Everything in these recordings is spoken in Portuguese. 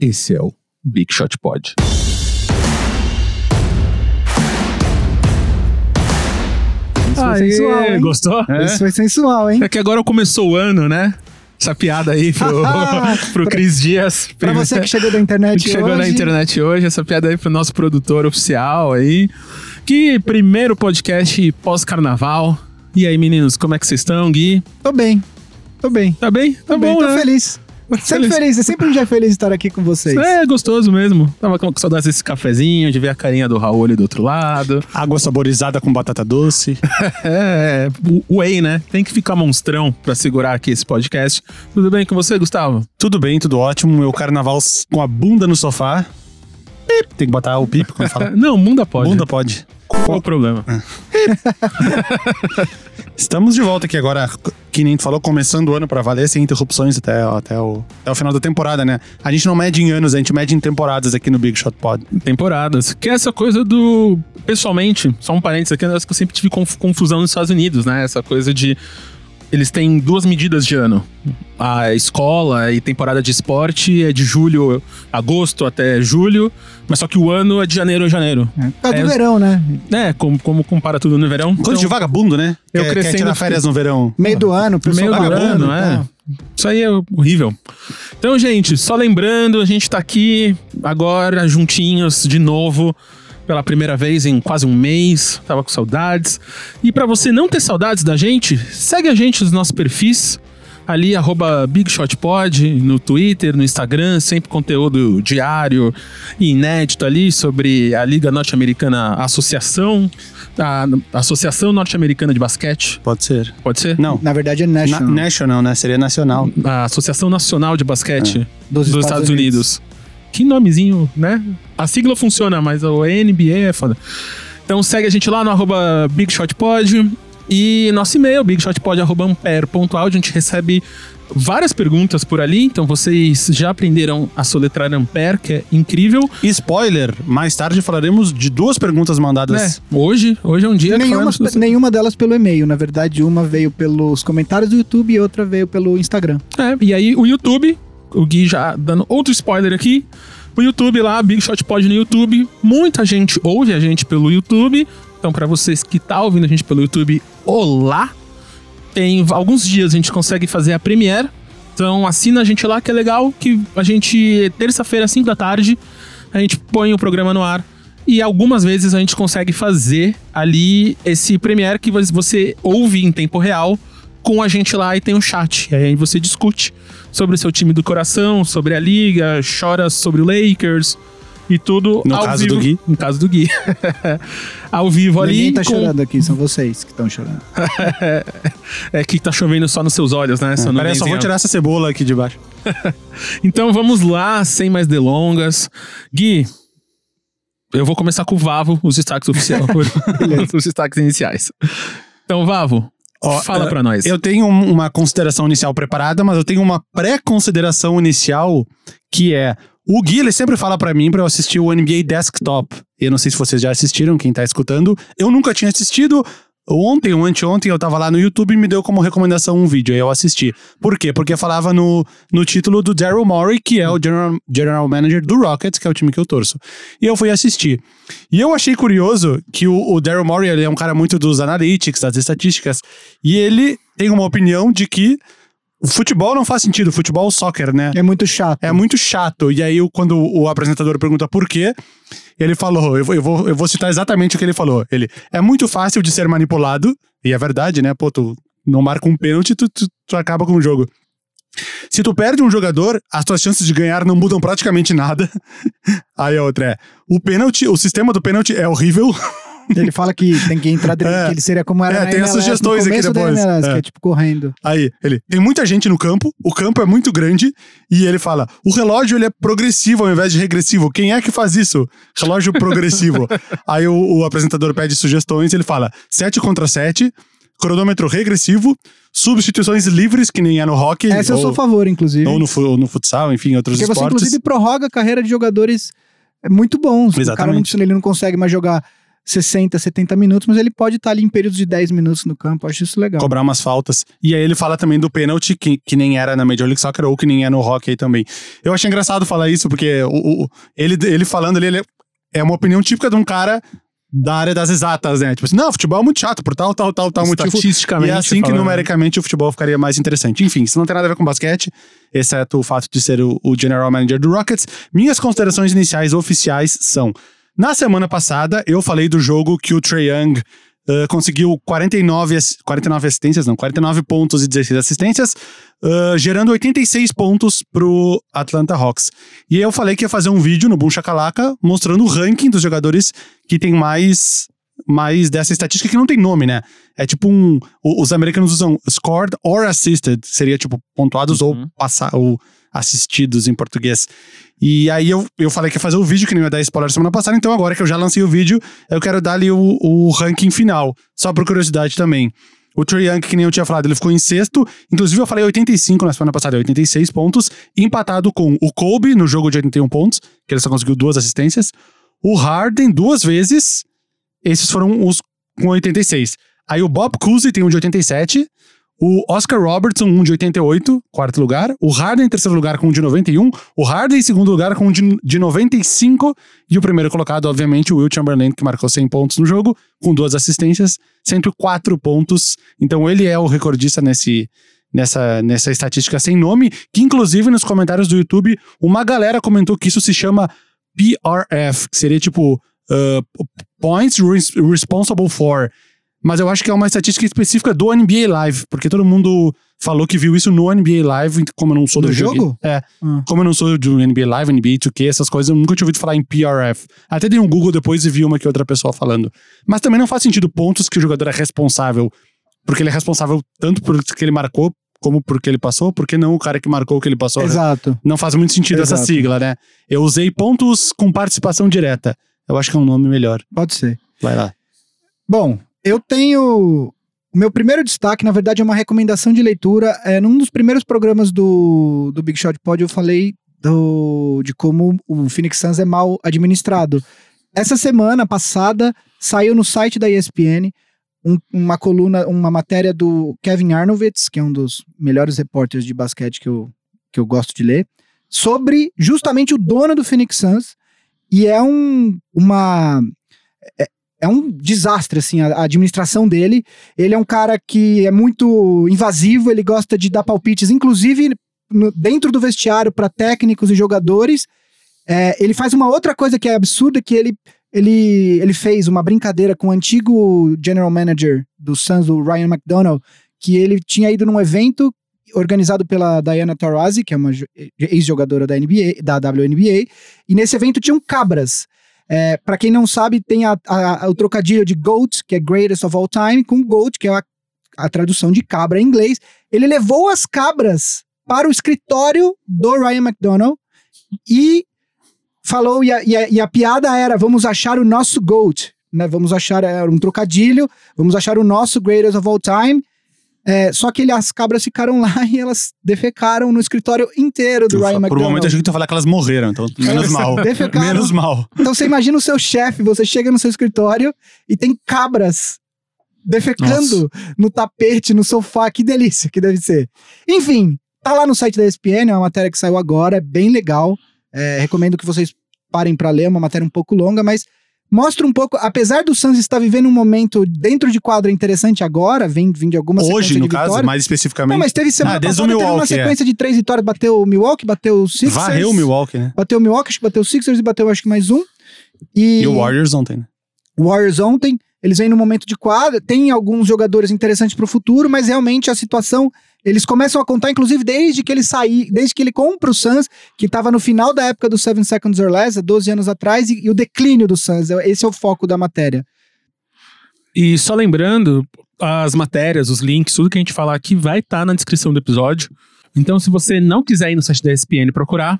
Esse é o Big Shot Pod. Isso foi sensual, hein? gostou? É. Isso foi sensual, hein? É que agora começou o ano, né? Essa piada aí pro, pro Cris Dias. Pra você que chegou da internet que chegou hoje. na internet hoje, essa piada aí pro nosso produtor oficial aí. Que primeiro podcast pós-carnaval. E aí, meninos, como é que vocês estão, Gui? Tô bem. Tô bem. Tá bem? Tá Tô bem, bom, tô né? feliz. Sempre feliz. É sempre um dia feliz estar aqui com vocês. É gostoso mesmo. Tava com saudades desse cafezinho, de ver a carinha do Raul ali do outro lado. Água saborizada com batata doce. É, o Whey, né? Tem que ficar monstrão pra segurar aqui esse podcast. Tudo bem com você, Gustavo? tudo bem, tudo ótimo. Meu carnaval com a bunda no sofá. Tem que botar o pip quando fala. Não, bunda pode. Bunda pode. Qual o problema? Estamos de volta aqui agora, que nem tu falou, começando o ano pra valer, sem interrupções até, até, o, até o final da temporada, né? A gente não mede em anos, a gente mede em temporadas aqui no Big Shot Pod. Temporadas. Que é essa coisa do. Pessoalmente, só um parênteses aqui, é um negócio que eu sempre tive conf- confusão nos Estados Unidos, né? Essa coisa de. Eles têm duas medidas de ano. A escola e temporada de esporte é de julho, agosto até julho, mas só que o ano é de janeiro a janeiro. É. Causa É, do verão, né? É, como, como compara tudo no verão. Coisa Então, de vagabundo, né? eu quer, quer crescendo- tirar férias no verão. Meio do ano, No pessoal meio do vagabundo, ano, é. tá? Isso aí é horrível. Então, gente, só lembrando, a gente tá aqui agora juntinhos de novo pela primeira vez em quase um mês. Tava com saudades. E pra você não ter saudades da gente, segue a gente nos nossos perfis. Ali, arroba BigShotPod, no Twitter, no Instagram, sempre conteúdo diário e inédito ali sobre a Liga Norte-Americana Associação, a Associação Norte-Americana de Basquete, Pode ser. pode ser? Não. Na verdade é Na- national. national, né? Seria nacional. a Associação Nacional de Basquete Dos dos, Estados, Unidos. Que nomezinho, né? A sigla funciona, mas o NBA é foda. Então segue a gente lá no arroba BigShotPod e nosso e-mail, bigshotpod.ampere.audio. A gente recebe várias perguntas por ali, então vocês já aprenderam a soletrar Ampere, que é incrível. E spoiler, mais tarde falaremos de duas perguntas mandadas. Hoje, hoje é um dia que Nenhuma, falamos- nenhuma delas pelo e-mail. Na verdade, uma veio pelos comentários do YouTube e outra veio pelo Instagram. É, e aí o YouTube, o Gui já dando outro spoiler aqui. O YouTube lá, Big Shot Pod no YouTube. Muita gente ouve a gente pelo YouTube. Então, pra vocês que tá ouvindo a gente pelo YouTube, olá! Tem alguns dias a gente consegue fazer a Premiere. Então, assina a gente lá que é legal. Que a gente, terça-feira, 5 da tarde, a gente põe o programa no ar. E algumas vezes a gente consegue fazer ali esse Premiere que você ouve em tempo real com a gente lá e tem um chat. E aí você discute sobre o seu time do coração, sobre a liga, chora sobre o Lakers e tudo. No ao caso vivo. do Gui. No caso do Gui. ao vivo ali. Ninguém tá com- chorando aqui, são vocês que estão chorando. É que tá chovendo só nos seus olhos, né? Essa Peraí, só vou tirar essa cebola aqui de baixo. Então vamos lá, sem mais delongas. Gui, eu vou começar com o Vavo, os destaques oficiais. os destaques iniciais. Então, Vavo, Ó, fala eh, pra nós. Eu tenho um- uma consideração inicial preparada, mas eu tenho uma pré-consideração inicial que é o Gui, ele sempre fala pra mim pra eu assistir o NBA Desktop. Eu não sei se vocês já assistiram, quem tá escutando. Eu nunca tinha assistido. Ontem ou anteontem eu tava lá no YouTube e me deu como recomendação um vídeo, aí eu assisti. Por quê? Porque falava no, no título do Daryl Morey, que é o general, general manager do Rockets, que é o time que eu torço. E eu fui assistir. E eu achei curioso que o, o Daryl Morey ele é um cara muito dos analytics, das estatísticas, e ele tem uma opinião de que o futebol não faz sentido, futebol é soccer, né? É muito chato. É muito chato. E aí, o- quando o apresentador pergunta por quê, ele falou: eu vou, eu, vou, eu vou citar exatamente o que ele falou. Ele é muito fácil de ser manipulado, e é verdade, né? Pô, tu não marca um pênalti, tu, tu, tu acaba com o jogo. Se tu perde um jogador, as tuas chances de ganhar não mudam praticamente nada. Aí a outra é: o pênalti, o sistema do pênalti é horrível. Ele fala que tem que entrar dentro, É. que ele seria como era É, na tem as sugestões aqui depois. MLS, É. que é tipo correndo. Aí, ele, tem muita gente no campo, o campo é muito grande, e ele fala, o relógio ele é progressivo ao invés de regressivo. Quem é que faz isso? Relógio progressivo. Aí o, o apresentador pede sugestões, ele fala, 7 contra 7, cronômetro regressivo, substituições livres, que nem é no hockey, Essa eu ou, sou a favor, inclusive. ou no, ou no futsal, enfim, outros Porque você, esportes. inclusive, prorroga a carreira de jogadores muito bons. O cara não, Exatamente. ele não consegue mais jogar 60, 70 minutos, mas ele pode estar ali em períodos de 10 minutos no campo. Acho isso legal. Cobrar umas faltas. E aí ele fala também do pênalti, que, que nem era na Major League Soccer ou que nem é no hockey também. Eu achei engraçado falar isso, porque o, o- ele, ele falando ali, ele é uma opinião típica de um cara da área das exatas, né? Tipo assim, não, futebol é muito chato por tal, tal, tal, tal motivo. Estatisticamente. E é assim que numericamente o futebol ficaria mais interessante. Enfim, isso não tem nada a ver com basquete, exceto o fato de ser o, o general manager do Rockets. Minhas considerações iniciais oficiais são: na semana passada, eu falei do jogo que o Trae Young eh, conseguiu 49, ass- 49 assistências, não, 49 pontos e 16 assistências, eh, gerando 86 pontos pro Atlanta Hawks. E aí eu falei que ia fazer um vídeo no Boom Shakalaka mostrando o ranking dos jogadores que tem mais mais dessa estatística que não tem nome, né? É tipo um. Os americanos usam scored or assisted, seria tipo pontuados ou, Uhum. passa, ou assistidos em português. E aí eu, eu falei que ia fazer o vídeo, que não ia dar spoiler semana passada, então agora que eu já lancei o vídeo, eu quero dar ali o, o ranking final, só por curiosidade também. O Trae Young, que nem eu tinha falado, ele ficou em sexto. Inclusive, eu falei 85 na semana passada, 86 pontos. Empatado com o Kobe no jogo de 81 pontos, que ele só conseguiu duas assistências. O Harden duas vezes. Esses foram os com 86. Aí o Bob Cousy tem um de 87. O Oscar Robertson, um de 88, quarto lugar. O Harden em terceiro lugar com um de 91. O Harden em segundo lugar com um de, de 95. E o primeiro colocado, obviamente, o Will Chamberlain, que marcou 100 pontos no jogo, com duas assistências, 104 pontos. Então ele é o recordista nesse, nessa, nessa estatística sem nome, que inclusive nos comentários do YouTube, uma galera comentou que isso se chama PRF, que seria tipo uh, Points res- Responsible for. Mas eu acho que é uma estatística específica do NBA Live, porque todo mundo falou que viu isso no NBA Live, como eu não sou do, Do jogo? É. Ah. Como eu não sou do NBA Live, NBA 2K, essas coisas, eu nunca tinha ouvido falar em PRF. Até dei um Google depois e vi uma que outra pessoa falando. Mas também não faz sentido pontos que o jogador é responsável, porque ele é responsável tanto por que ele marcou, como porque ele passou, porque não o cara que marcou o que ele passou. Exato. Não faz muito sentido essa Exato. sigla, né? Eu usei pontos com participação direta. Eu acho que é um nome melhor. Pode ser. Vai lá. Bom, eu tenho. O meu primeiro destaque, na verdade, é uma recomendação de leitura. É, num dos primeiros programas do, do Big Shot Pod, eu falei do, de como o Phoenix Suns é mal administrado. Essa semana passada, saiu no site da ESPN um- uma coluna, uma matéria do Kevin Arnovitz, que é um dos melhores repórteres de basquete que eu, que eu gosto de ler, sobre justamente o dono do Phoenix Suns. E é um, uma é um desastre, assim, a, administração dele. Ele é um cara que é muito invasivo, ele gosta de dar palpites, inclusive no- dentro do vestiário para técnicos e jogadores. É, ele faz uma outra coisa que é absurda, que ele, ele, ele fez uma brincadeira com o antigo general manager do Suns, o Ryan McDonough, que ele tinha ido num evento organizado pela Diana Taurasi, que é uma jo- ex-jogadora da NBA, da WNBA, e nesse evento tinham cabras. É, para quem não sabe, tem a- a- o trocadilho de GOAT, que é Greatest of All Time, com GOAT, que é a, a tradução de cabra em inglês. Ele levou as cabras para o escritório do Ryan McDonough e falou, e a, e a- e a piada era, vamos achar o nosso GOAT, né? Vamos achar, era um trocadilho, vamos achar o nosso Greatest of All Time. É, só que ele, as cabras ficaram lá e elas defecaram no escritório inteiro do Ryan Por um momento eu achei que tu ia falar que elas morreram, então menos mal. defecaram. Menos mal. Então você imagina o seu chefe, você chega no seu escritório e tem cabras defecando no tapete, no sofá, que delícia que deve ser. Enfim, tá lá no site da ESPN, é uma matéria que saiu agora, é bem legal. É, recomendo que vocês parem pra ler, é uma matéria um pouco longa, mas mostra um pouco, apesar do Suns estar vivendo um momento dentro de quadra interessante agora, vem, vem de alguma Hoje, no de caso, vitórias. mais especificamente. Não, mas teve semana Ah, desde o passada, teve uma é. sequência de três vitórias, bateu o Milwaukee, bateu o Sixers. Varreu o Milwaukee, né? Bateu o Milwaukee, acho que bateu o Sixers e bateu acho que mais um. E, E o Warriors ontem, né? Warriors ontem, eles vêm no momento de quadra, tem alguns jogadores interessantes pro futuro, mas realmente a situação, eles começam a contar, inclusive, desde que ele sair, desde que ele compra o Suns, que tava no final da época do Seven Seconds or Less, há 12 anos atrás, e, e o declínio do Suns, é- esse é o foco da matéria. E só lembrando, as matérias, os links, tudo que a gente falar aqui vai estar na descrição do episódio. Então, se você não quiser ir no site da ESPN procurar,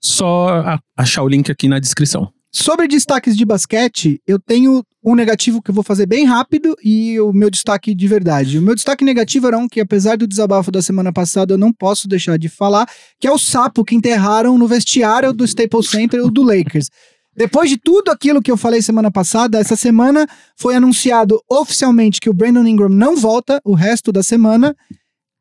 só achar o link aqui na descrição. Sobre destaques de basquete, eu tenho um negativo que eu vou fazer bem rápido e o meu destaque de verdade. O meu destaque negativo era um que, apesar do desabafo da semana passada, eu não posso deixar de falar, que é o sapo que enterraram no vestiário do Staples Center ou do Lakers. Depois de tudo aquilo que eu falei semana passada, essa semana foi anunciado oficialmente que o Brandon Ingram não volta o resto da semana.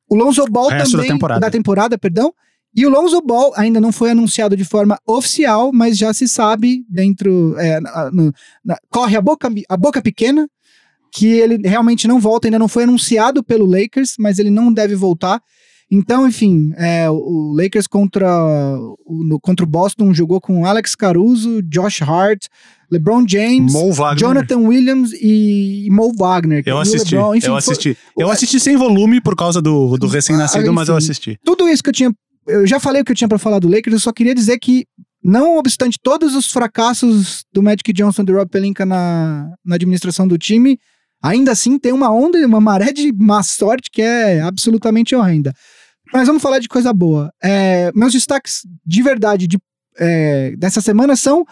O Lonzo Ball O resto da também temporada. da temporada, perdão. E o Lonzo Ball ainda não foi anunciado de forma oficial, mas já se sabe dentro é, na- no- na- corre a boca a boca pequena que ele realmente não volta, ainda não foi anunciado pelo Lakers, mas ele não deve voltar. Então, enfim, é, o Lakers contra o, no- contra o Boston jogou com Alex Caruso, Josh Hart, LeBron James. Jonathan Williams e Mo Wagner. Eu E assisti, LeBron, enfim, eu foi- assisti. Eu assisti sem volume por causa do, do recém-nascido, Ah, mas eu assisti. tudo isso que eu tinha. Eu já falei o que eu tinha pra falar do Lakers, eu só queria dizer que, não obstante todos os fracassos do Magic Johnson e do Rob Pelinka na, na administração do time, ainda assim tem uma onda, uma maré de má sorte que é absolutamente horrenda. Mas vamos falar de coisa boa. É, meus destaques de verdade de, é, dessa semana são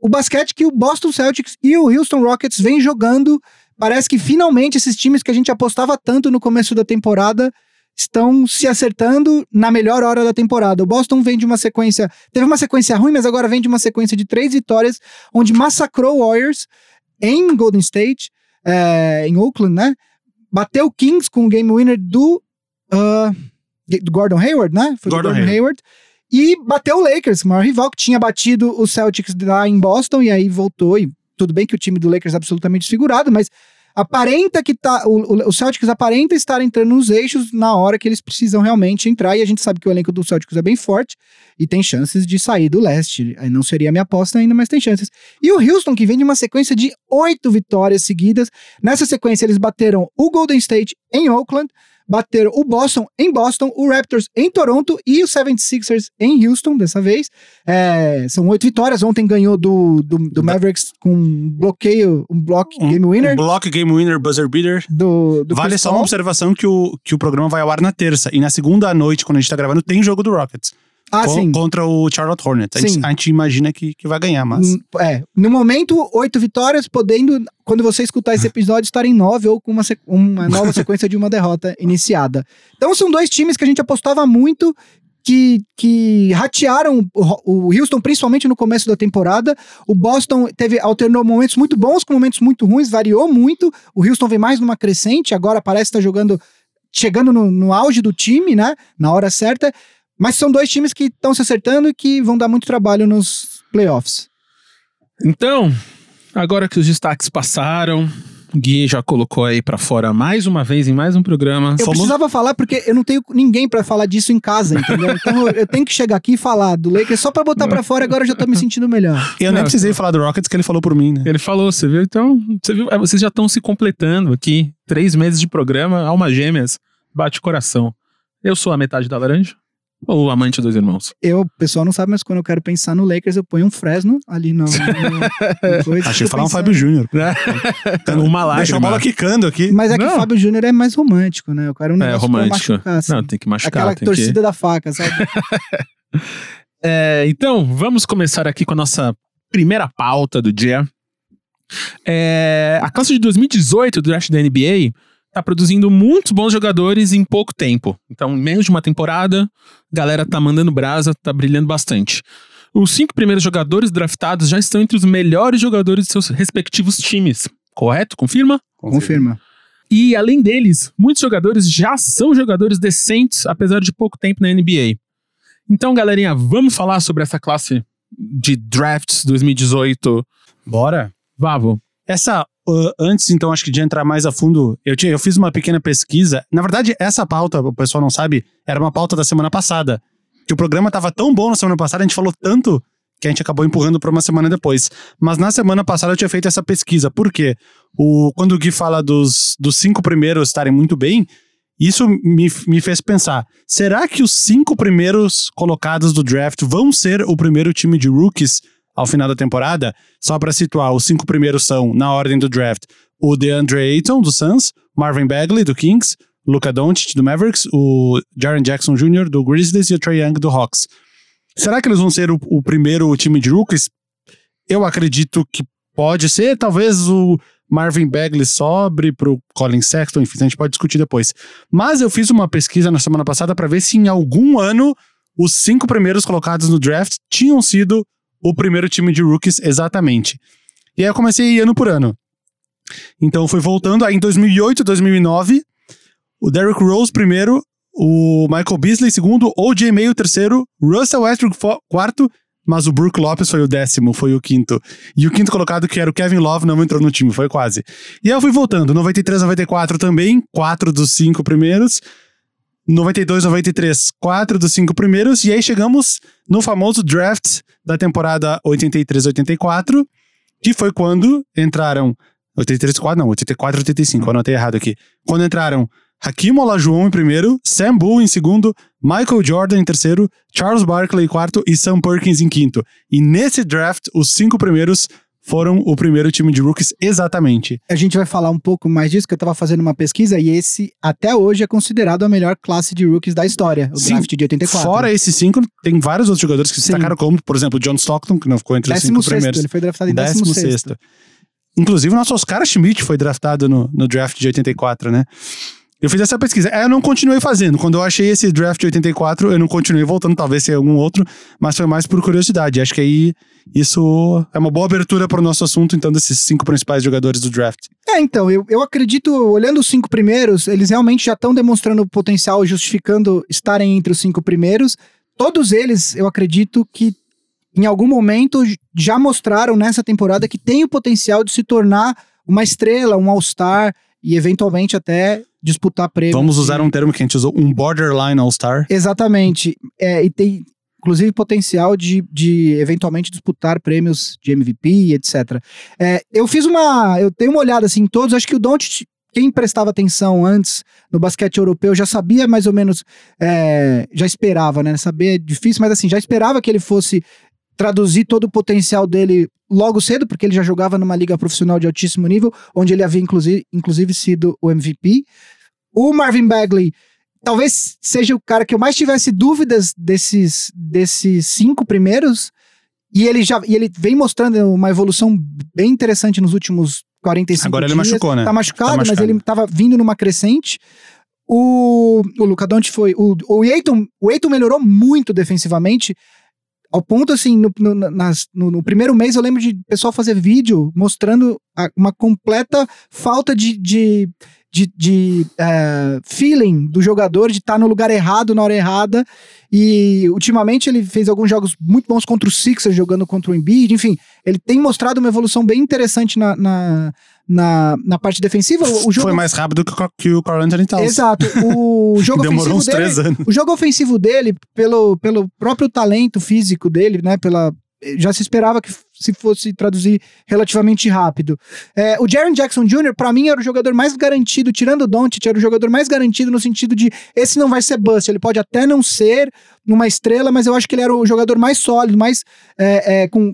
o basquete que o Boston Celtics e o Houston Rockets vêm jogando. Parece que finalmente esses times que a gente apostava tanto no começo da temporada estão se acertando na melhor hora da temporada. O Boston vem de uma sequência. Teve uma sequência ruim, mas agora vem de uma sequência de três vitórias, onde massacrou o Warriors em Golden State, é, em Oakland, né? Bateu o Kings com o game winner do, ah, do Gordon Hayward, né? Foi do Gordon Gordon Hayward. E bateu o Lakers, o maior rival que tinha batido o Celtics lá em Boston e aí voltou. E tudo bem que o time do Lakers é absolutamente desfigurado, mas aparenta que tá. O, o- Celtics aparenta estar entrando nos eixos na hora que eles precisam realmente entrar. E a gente sabe que o elenco do Celtics é bem forte e tem chances de sair do leste. Aí não seria a minha aposta ainda, mas tem chances. E o Houston, que vem de uma sequência de oito vitórias seguidas. Nessa sequência, eles bateram o Golden State em Oakland. Bateram o Boston em Boston, o Raptors em Toronto e o 76ers em Houston, dessa vez. É, são oito vitórias. Ontem ganhou do, do, do Mavericks com um bloqueio, um block game winner Um block game winner, buzzer beater. do, do vale Chris só uma Paul. observação que o, que o programa vai ao ar na terça. E na segunda noite, quando a gente tá gravando, tem jogo do Rockets. Ah, Co- sim. Contra o Charlotte Hornets. A gente, Sim. a gente imagina que, que vai ganhar, mas... É, no momento, oito vitórias, podendo, quando você escutar esse episódio, estar em nove ou com uma, uma nova sequência de uma derrota iniciada. Então são dois times que a gente apostava muito, que, que ratearam o, Houston, principalmente no começo da temporada. O Boston teve alternou momentos muito bons com momentos muito ruins, variou muito. O Houston vem mais numa crescente, agora parece estar jogando, chegando no, no auge do time, né? Na hora certa. Mas são dois times que estão se acertando e que vão dar muito trabalho nos playoffs. Então, agora que os destaques passaram, o Gui já colocou aí pra fora mais uma vez em mais um programa. Eu precisava falar porque eu não tenho ninguém pra falar disso em casa, entendeu? Então eu, tenho que chegar aqui e falar do Lakers só pra botar pra fora, agora eu já tô me sentindo melhor. Eu nem Não, precisei falar do Rockets, que ele falou por mim, né? Ele falou, você viu? Então, você viu? É, vocês já estão se completando aqui. Três meses de programa, almas gêmeas, bate o coração. Eu sou a metade da laranja ou o amante dos irmãos? Eu, o pessoal não sabe, mas quando eu quero pensar no Lakers, eu ponho um Fresno ali no. no, no coisa. Achei que falar um. Fábio Júnior. Uma lágrima. Deixou a bola quicando aqui. Mas é que Não. o Fábio Júnior é mais romântico, né? Eu quero um É, negócio pra romântico. machucar, assim. Não, tem que machucar. Aquela tem torcida que... da faca, sabe? É, então, vamos começar aqui com a nossa primeira pauta do dia. É, a classe de 2018 do draft da NBA tá produzindo muitos bons jogadores em pouco tempo. Então, em menos de uma temporada, a galera tá mandando brasa, tá brilhando bastante. Os cinco primeiros jogadores draftados já estão entre os melhores jogadores de seus respectivos times. Correto? Confirma? Confirma. E além deles, muitos jogadores já são jogadores decentes, apesar de pouco tempo na NBA. Então, galerinha, vamos falar sobre essa classe de drafts 2018. Bora. Vavo. Essa, antes então, acho que de entrar mais a fundo, eu, tinha, eu fiz uma pequena pesquisa. Na verdade, essa pauta, o pessoal não sabe, era uma pauta da semana passada. Que o programa tava tão bom na semana passada, a gente falou tanto que a gente acabou empurrando para uma semana depois. Mas na semana passada eu tinha feito essa pesquisa. Por quê? O, quando o Gui fala dos, dos cinco primeiros estarem muito bem, isso me, me fez pensar: será que os cinco primeiros colocados do draft vão ser o primeiro time de rookies ao final da temporada? Só para situar, os cinco primeiros são, na ordem do draft, o DeAndre Ayton, do Suns, Marvin Bagley, do Kings, Luka Doncic, do Mavericks, o Jaren Jackson Jr., do Grizzlies e o Trae Young, do Hawks. Será que eles vão ser o, o primeiro time de rookies? Eu acredito que pode ser, talvez o Marvin Bagley sobre pro Colin Sexton, enfim, a gente pode discutir depois. Mas eu fiz uma pesquisa na semana passada para ver se em algum ano os cinco primeiros colocados no draft tinham sido o primeiro time de rookies exatamente. E aí eu comecei ano por ano. Então fui voltando, aí em 2008, 2009, o Derrick Rose primeiro, o Michael Beasley segundo, O.J. Mayo terceiro, Russell Westbrook quarto, mas o Brook Lopes foi o décimo, foi o quinto. E o quinto colocado, que era o Kevin Love, não entrou no time, foi quase. E aí eu fui voltando, 93, 94 também, quatro dos cinco primeiros. 92, 93, quatro dos cinco primeiros. E aí chegamos no famoso draft da temporada 83, 84, que foi quando entraram 83, 4, não, 84, 85, eu anotei errado aqui. Quando entraram Hakim Olajuwon em primeiro, Sam Bull em segundo, Michael Jordan em terceiro, Charles Barkley em quarto e Sam Perkins em quinto. E nesse draft, os cinco primeiros foram o primeiro time de rookies exatamente. A gente vai falar um pouco mais disso, que eu tava fazendo uma pesquisa e esse, até hoje, é considerado a melhor classe de rookies da história, o Sim, draft de 84. Fora esses cinco, tem vários outros jogadores que se Sim. destacaram, como, por exemplo, John Stockton, que não ficou entre os cinco 16 primeiros. ele foi draftado em Décimo 16 sexto. Inclusive, o nosso Oscar Schmidt foi draftado no, no draft de 84, né? Eu fiz essa pesquisa. É, Eu não continuei fazendo. Quando eu achei esse draft de 84, eu não continuei voltando, talvez seja algum outro, mas foi mais por curiosidade. Acho que aí isso é uma boa abertura para o nosso assunto, então, desses cinco principais jogadores do draft. É, então, eu, eu acredito, olhando os cinco primeiros, eles realmente já estão demonstrando potencial, justificando estarem entre os cinco primeiros. Todos eles, eu acredito que em algum momento já mostraram nessa temporada que tem o potencial de se tornar uma estrela, um All-Star e eventualmente até disputar prêmios. Vamos usar um termo que a gente usou, um borderline All-Star. Exatamente. É, e tem, inclusive, potencial de, de eventualmente disputar prêmios de MVP, etc. É, eu fiz uma. Eu tenho uma olhada assim em todos. Acho que o Doncic, quem prestava atenção antes no basquete europeu, já sabia mais ou menos. é, já esperava, né? Saber é difícil, mas assim, já esperava que ele fosse traduzir todo o potencial dele logo cedo, porque ele já jogava numa liga profissional de altíssimo nível, onde ele havia inclusive, inclusive sido o MVP. O Marvin Bagley talvez seja o cara que eu mais tivesse dúvidas desses, desses cinco primeiros. E ele já e ele vem mostrando uma evolução bem interessante nos últimos 45 Agora ele dias. machucou, né? Tá machucado, Tá mas machucado. ele tava vindo numa crescente. O, o Luca Doncic foi. O, o Aiton, o Aiton melhorou muito defensivamente. Ao ponto, assim, no, no, nas- no- no primeiro mês eu lembro de pessoal fazer vídeo mostrando a- uma completa falta de, de, de, de, eh, feeling do jogador, de estar no lugar errado na hora errada. E ultimamente ele fez alguns jogos muito bons contra o Sixers, jogando contra o Embiid. Enfim, ele tem mostrado uma evolução bem interessante na, na, na, na parte defensiva. O, jogo Foi mais rápido que, o- que o Carl Anthony Towns. Exato. O jogo Demorou ofensivo uns dele, três anos. o jogo ofensivo dele, pelo, pelo próprio talento físico dele, né? Pela, já se esperava que se fosse traduzir relativamente rápido. É, o Jaron Jackson Jr., pra mim, era o jogador mais garantido, tirando o Doncic, era o jogador mais garantido no sentido de esse não vai ser bust. Ele pode até não ser uma estrela, mas eu acho que ele era o jogador mais sólido, mais é, é, com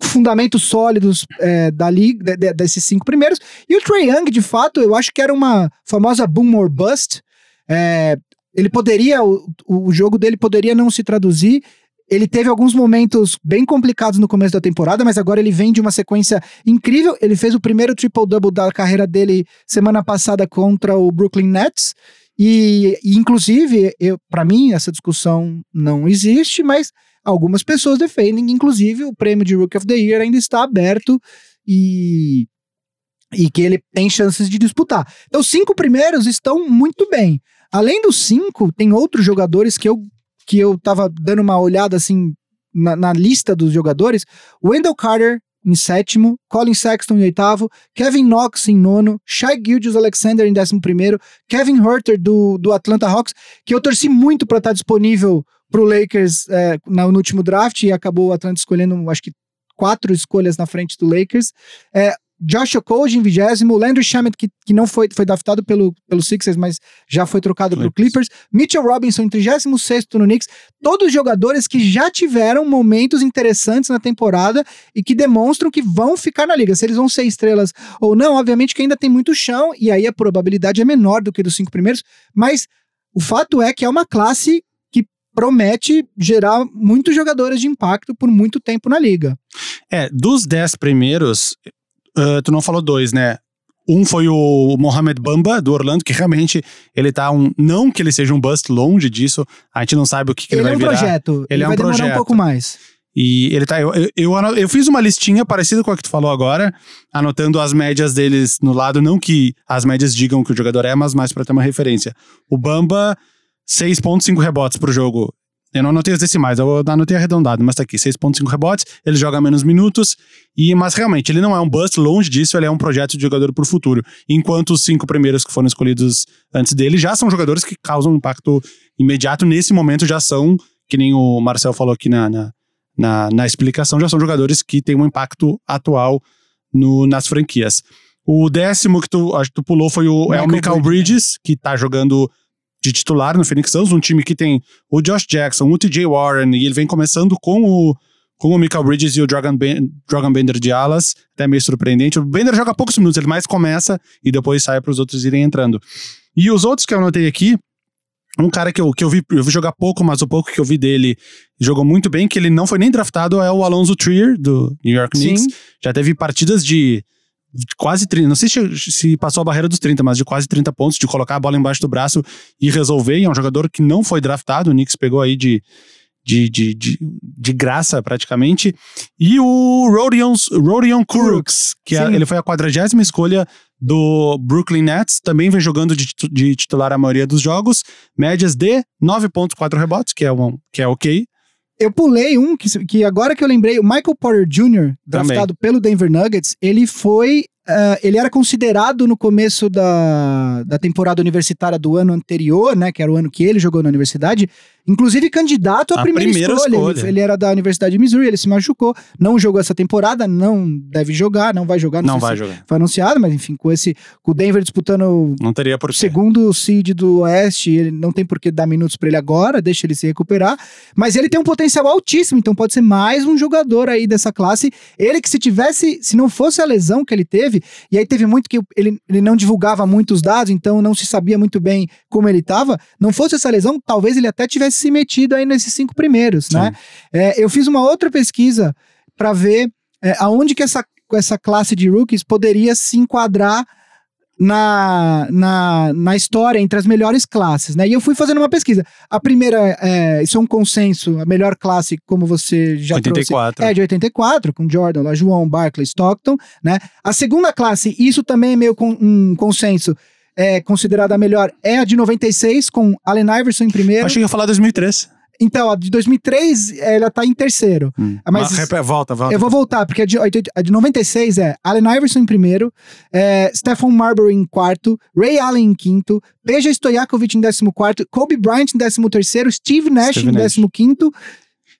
fundamentos sólidos é, da liga, de- de- desses cinco primeiros. E o Trey Young, de fato, eu acho que era uma famosa boom or bust. É, ele poderia, o, o jogo dele poderia não se traduzir. Ele teve alguns momentos bem complicados no começo da temporada, mas agora ele vem de uma sequência incrível. Ele fez o primeiro triple-double da carreira dele semana passada contra o Brooklyn Nets. E, e, inclusive, para mim, essa discussão não existe, mas algumas pessoas defendem, inclusive o prêmio de Rookie of the Year ainda está aberto e, e que ele tem chances de disputar. Então, os cinco primeiros estão muito bem. Além dos cinco, tem outros jogadores que eu, que eu tava dando uma olhada assim na, na lista dos jogadores. Wendell Carter em sétimo, Colin Sexton em oitavo, Kevin Knox em nono, Shai Gilgeous Alexander em décimo primeiro, Kevin Herter do, do Atlanta Hawks, que eu torci muito para estar disponível pro Lakers é, no último draft e acabou o Atlanta escolhendo, acho que quatro escolhas na frente do Lakers. É, Josh Okoji em vigésimo, Landry Shamet, que, que não foi, foi draftado pelo, pelo Sixers, mas já foi trocado pro Clippers, Mitchell Robinson em 36 no Knicks, todos jogadores que já tiveram momentos interessantes na temporada e que demonstram que vão ficar na liga. Se eles vão ser estrelas ou não, obviamente que ainda tem muito chão, e aí a probabilidade é menor do que dos cinco primeiros, mas o fato é que é uma classe promete gerar muitos jogadores de impacto por muito tempo na liga. É, dos dez primeiros, ah, tu não falou dois, né? Um foi o Mohamed Bamba, do Orlando, que realmente ele tá um. Não que ele seja um bust, longe disso. A gente não sabe o que, que ele, ele é vai um virar. projeto, ele, Ele é vai um demorar projeto. um pouco mais. E ele tá. Eu, eu, eu, fiz uma listinha parecida com a que tu falou agora, anotando as médias deles no lado, não que as médias digam que o jogador é, mas mais pra ter uma referência. O Bamba, 6,5 rebotes pro jogo. Eu não anotei os decimais, eu anotei arredondado, mas tá aqui, 6.5 rebotes, ele joga menos minutos, e mas realmente, ele não é um bust, longe disso, ele é um projeto de jogador pro futuro. Enquanto os cinco primeiros que foram escolhidos antes dele já são jogadores que causam um impacto imediato, nesse momento já são, que nem o Marcel falou aqui na, na, na, na explicação, já são jogadores que têm um impacto atual no, nas franquias. O décimo que tu, acho que tu pulou foi o, é o Michael Michael Bridges, que tá jogando de titular no Phoenix Suns, um time que tem o Josh Jackson, o TJ Warren, e ele vem começando com o, com o Michael Bridges e o Dragon, ben, Dragon Bender de alas, até meio surpreendente. O Bender joga poucos minutos, ele mais começa e depois sai para os outros irem entrando. E os outros que eu anotei aqui, um cara que eu, que eu, vi, eu vi jogar pouco, mas o pouco que eu vi dele jogou muito bem, que ele não foi nem draftado, é o Alonso Trier, do New York Knicks. Sim. Já teve partidas de de quase 30, não sei se, se passou a barreira dos 30, mas de quase 30 pontos, de colocar a bola embaixo do braço e resolver. E é um jogador que não foi draftado, o Knicks pegou aí de, de, de, de, de graça praticamente. E o Rodion, Rodion Kuruks, que é- ele foi a quadragésima escolha do Brooklyn Nets, também vem jogando de, de titular a maioria dos jogos, médias de 9.4 rebotes, que é, um, que é ok. Eu pulei um que, que agora que eu lembrei, o Michael Porter Jr., draftado pelo Denver Nuggets, ele foi. Ah, ele era considerado no começo da, da temporada universitária do ano anterior, né? Que era o ano que ele jogou na universidade, inclusive candidato à A primeira, primeira escolha. escolha. Ele, ele era da Universidade de Missouri, ele se machucou, não jogou essa temporada, não deve jogar, não vai jogar, não, Não vai jogar. foi anunciado, mas enfim, com esse. Com o Denver disputando Não teria por segundo seed do Oeste, ele não tem por que dar minutos pra ele agora, deixa ele se recuperar. Mas ele tem um potencial altíssimo, então pode ser mais um jogador aí dessa classe. Ele que se tivesse, se não fosse a lesão que ele teve, e aí teve muito que ele, ele não divulgava muitos dados, então não se sabia muito bem como ele tava. Não fosse essa lesão, talvez ele até tivesse se metido aí nesses cinco primeiros, né? É, eu fiz uma outra pesquisa para ver é, aonde que essa, essa classe de rookies poderia se enquadrar na, na, na história entre as melhores classes, né? E eu fui fazendo uma pesquisa. A primeira, é, isso é um consenso, a melhor classe, como você já 84. trouxe, é de 84, com Jordan, lá, João, Barkley, Stockton, né? A segunda classe, isso também é meio com, um consenso, é considerada a melhor, é a de 96, com Allen Iverson em primeiro. Achei que ia falar 2003. Então, a de 2003, ela tá em terceiro. Ah, mas- Mas, volta, volta. Eu vou voltar, porque a de, 80 a de 96 é Allen Iverson em primeiro, é, Stephen Marbury em quarto, Ray Allen em quinto, Peja Stojakovic em décimo quarto, Kobe Bryant em décimo terceiro, Steve Nash Steve em Nash. décimo quinto.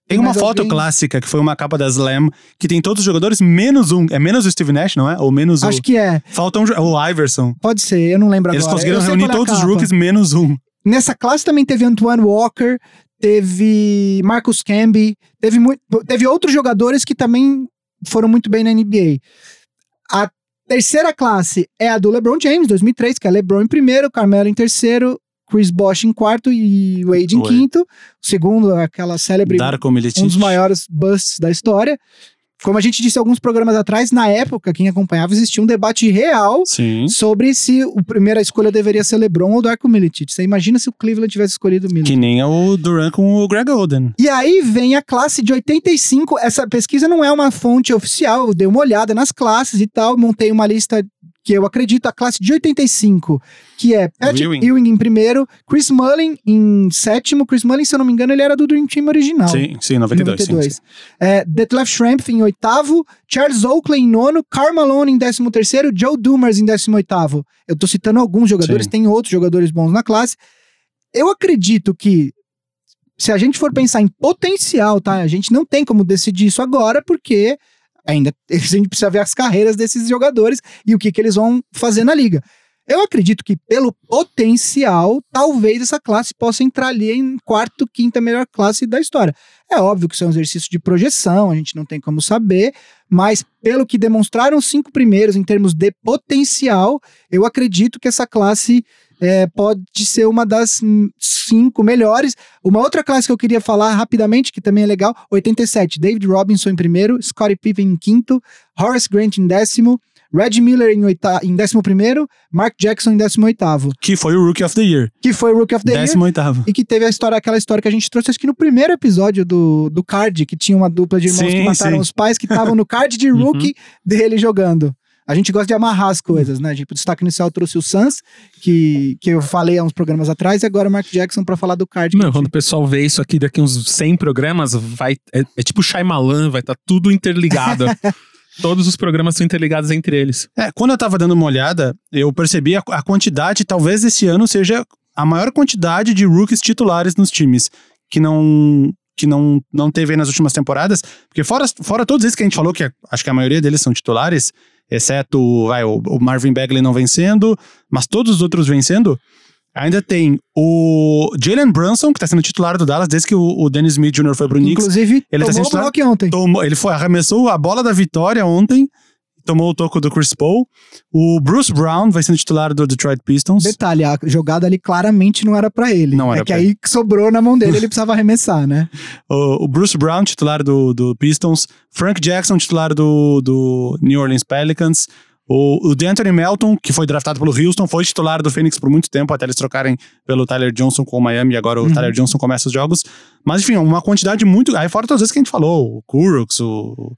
Tem uma foto alguém? clássica que foi uma capa da Slam que tem todos os jogadores menos um. É menos o Steve Nash, não é? Ou menos Acho o. que é, Falta um, o Iverson. pode ser, eu não lembro Eles agora. conseguiram Eu sei reunir é a todos os rookies menos um. Nessa classe também teve Antoine Walker, teve Marcus Camby, teve, teve outros jogadores que também foram muito bem na NBA. A terceira classe é a do LeBron James, 2003, que é LeBron em primeiro, Carmelo em terceiro, Chris Bosh em quarto e Wade em quinto. O segundo, aquela célebre, Darko Milicic. um dos maiores busts da história. Como a gente disse alguns programas atrás, na época, quem acompanhava, existia um debate real Sim. sobre se a primeira escolha deveria ser LeBron ou Darko Milicic. Você imagina se o Cleveland tivesse escolhido o Milicic. Que nem é o Duran com o Greg Oden. E aí vem a classe de 85. Essa pesquisa não é uma fonte oficial, eu dei uma olhada nas classes e tal, montei uma lista que eu acredito, a classe de 85, que é Patrick Ewing. Ewing, em primeiro, Chris Mullin em sétimo. Chris Mullin, se eu não me engano, ele era do Dream Team original. Sim, sim, 92. sim, 92. sim. É, Detlef Schrempf em oitavo, Charles Oakley em nono, Karl Malone em décimo terceiro, Joe Dumars em décimo oitavo. Eu tô citando alguns jogadores, Sim. tem outros jogadores bons na classe. Eu acredito que se a gente for pensar em potencial, tá? A gente não tem como decidir isso agora, porque ainda a gente precisa ver as carreiras desses jogadores e o que, que eles vão fazer na liga. Eu acredito que pelo potencial, talvez essa classe possa entrar ali em quarto, quinta melhor classe da história. É óbvio que isso é um exercício de projeção, a gente não tem como saber, mas pelo que demonstraram os cinco primeiros em termos de potencial, eu acredito que essa classe é, pode ser uma das cinco melhores. Uma outra classe que eu queria falar rapidamente, que também é legal, 87, David Robinson em primeiro, Scottie Pippen em quinto, Horace Grant em décimo, Red Miller em, oita em 11, Mark Jackson em 18, Que foi o Rookie of the Year. que foi o Rookie of the Year. 18. E que teve a história, aquela história que a gente trouxe, acho que no primeiro episódio do, do card, que tinha uma dupla de irmãos Sim, que mataram sim. os pais, que estavam no card de Uhum. rookie dele jogando. A gente gosta de amarrar as coisas, né? Tipo, o destaque inicial trouxe o Suns, que, que eu falei há uns programas atrás, e agora o Mark Jackson pra falar do card. Não, quando o pessoal vê isso aqui daqui uns 100 programas, vai é, é tipo Shyamalan, vai estar tudo interligado. Todos os programas são interligados entre eles. É, quando eu tava dando uma olhada, eu percebi a, a quantidade, talvez esse ano seja a maior quantidade de rookies titulares nos times, que não que não, não teve aí nas últimas temporadas, porque fora, fora todos esses que a gente falou, que a- acho que a maioria deles são titulares, exceto vai, o, o Marvin Bagley não vencendo, mas todos os outros vencendo, ainda tem o Jalen Brunson, que tá sendo titular do Dallas desde que o, o Dennis Smith Jr. foi pro Knicks, Inclusive, ele tá tomou sendo o titular- bloco ontem. Tomou- ele foi, arremessou a bola da vitória ontem, tomou o toco do Chris Paul. O Bruce Brown vai sendo titular do Detroit Pistons. Detalhe, a jogada ali claramente não era pra ele. Não era é que aí sobrou na mão dele, ele precisava arremessar, né? O, o Bruce Brown, titular do, do Pistons. Frank Jackson, titular do, do New Orleans Pelicans. O, o DeAnthony Melton, que foi draftado pelo Houston, foi titular do Phoenix por muito tempo, até eles trocarem pelo Tyler Johnson com o Miami, e agora o Uhum. Tyler Johnson começa os jogos. Mas, enfim, uma quantidade muito. Aí, fora todas as vezes que a gente falou, o Kuroks, o,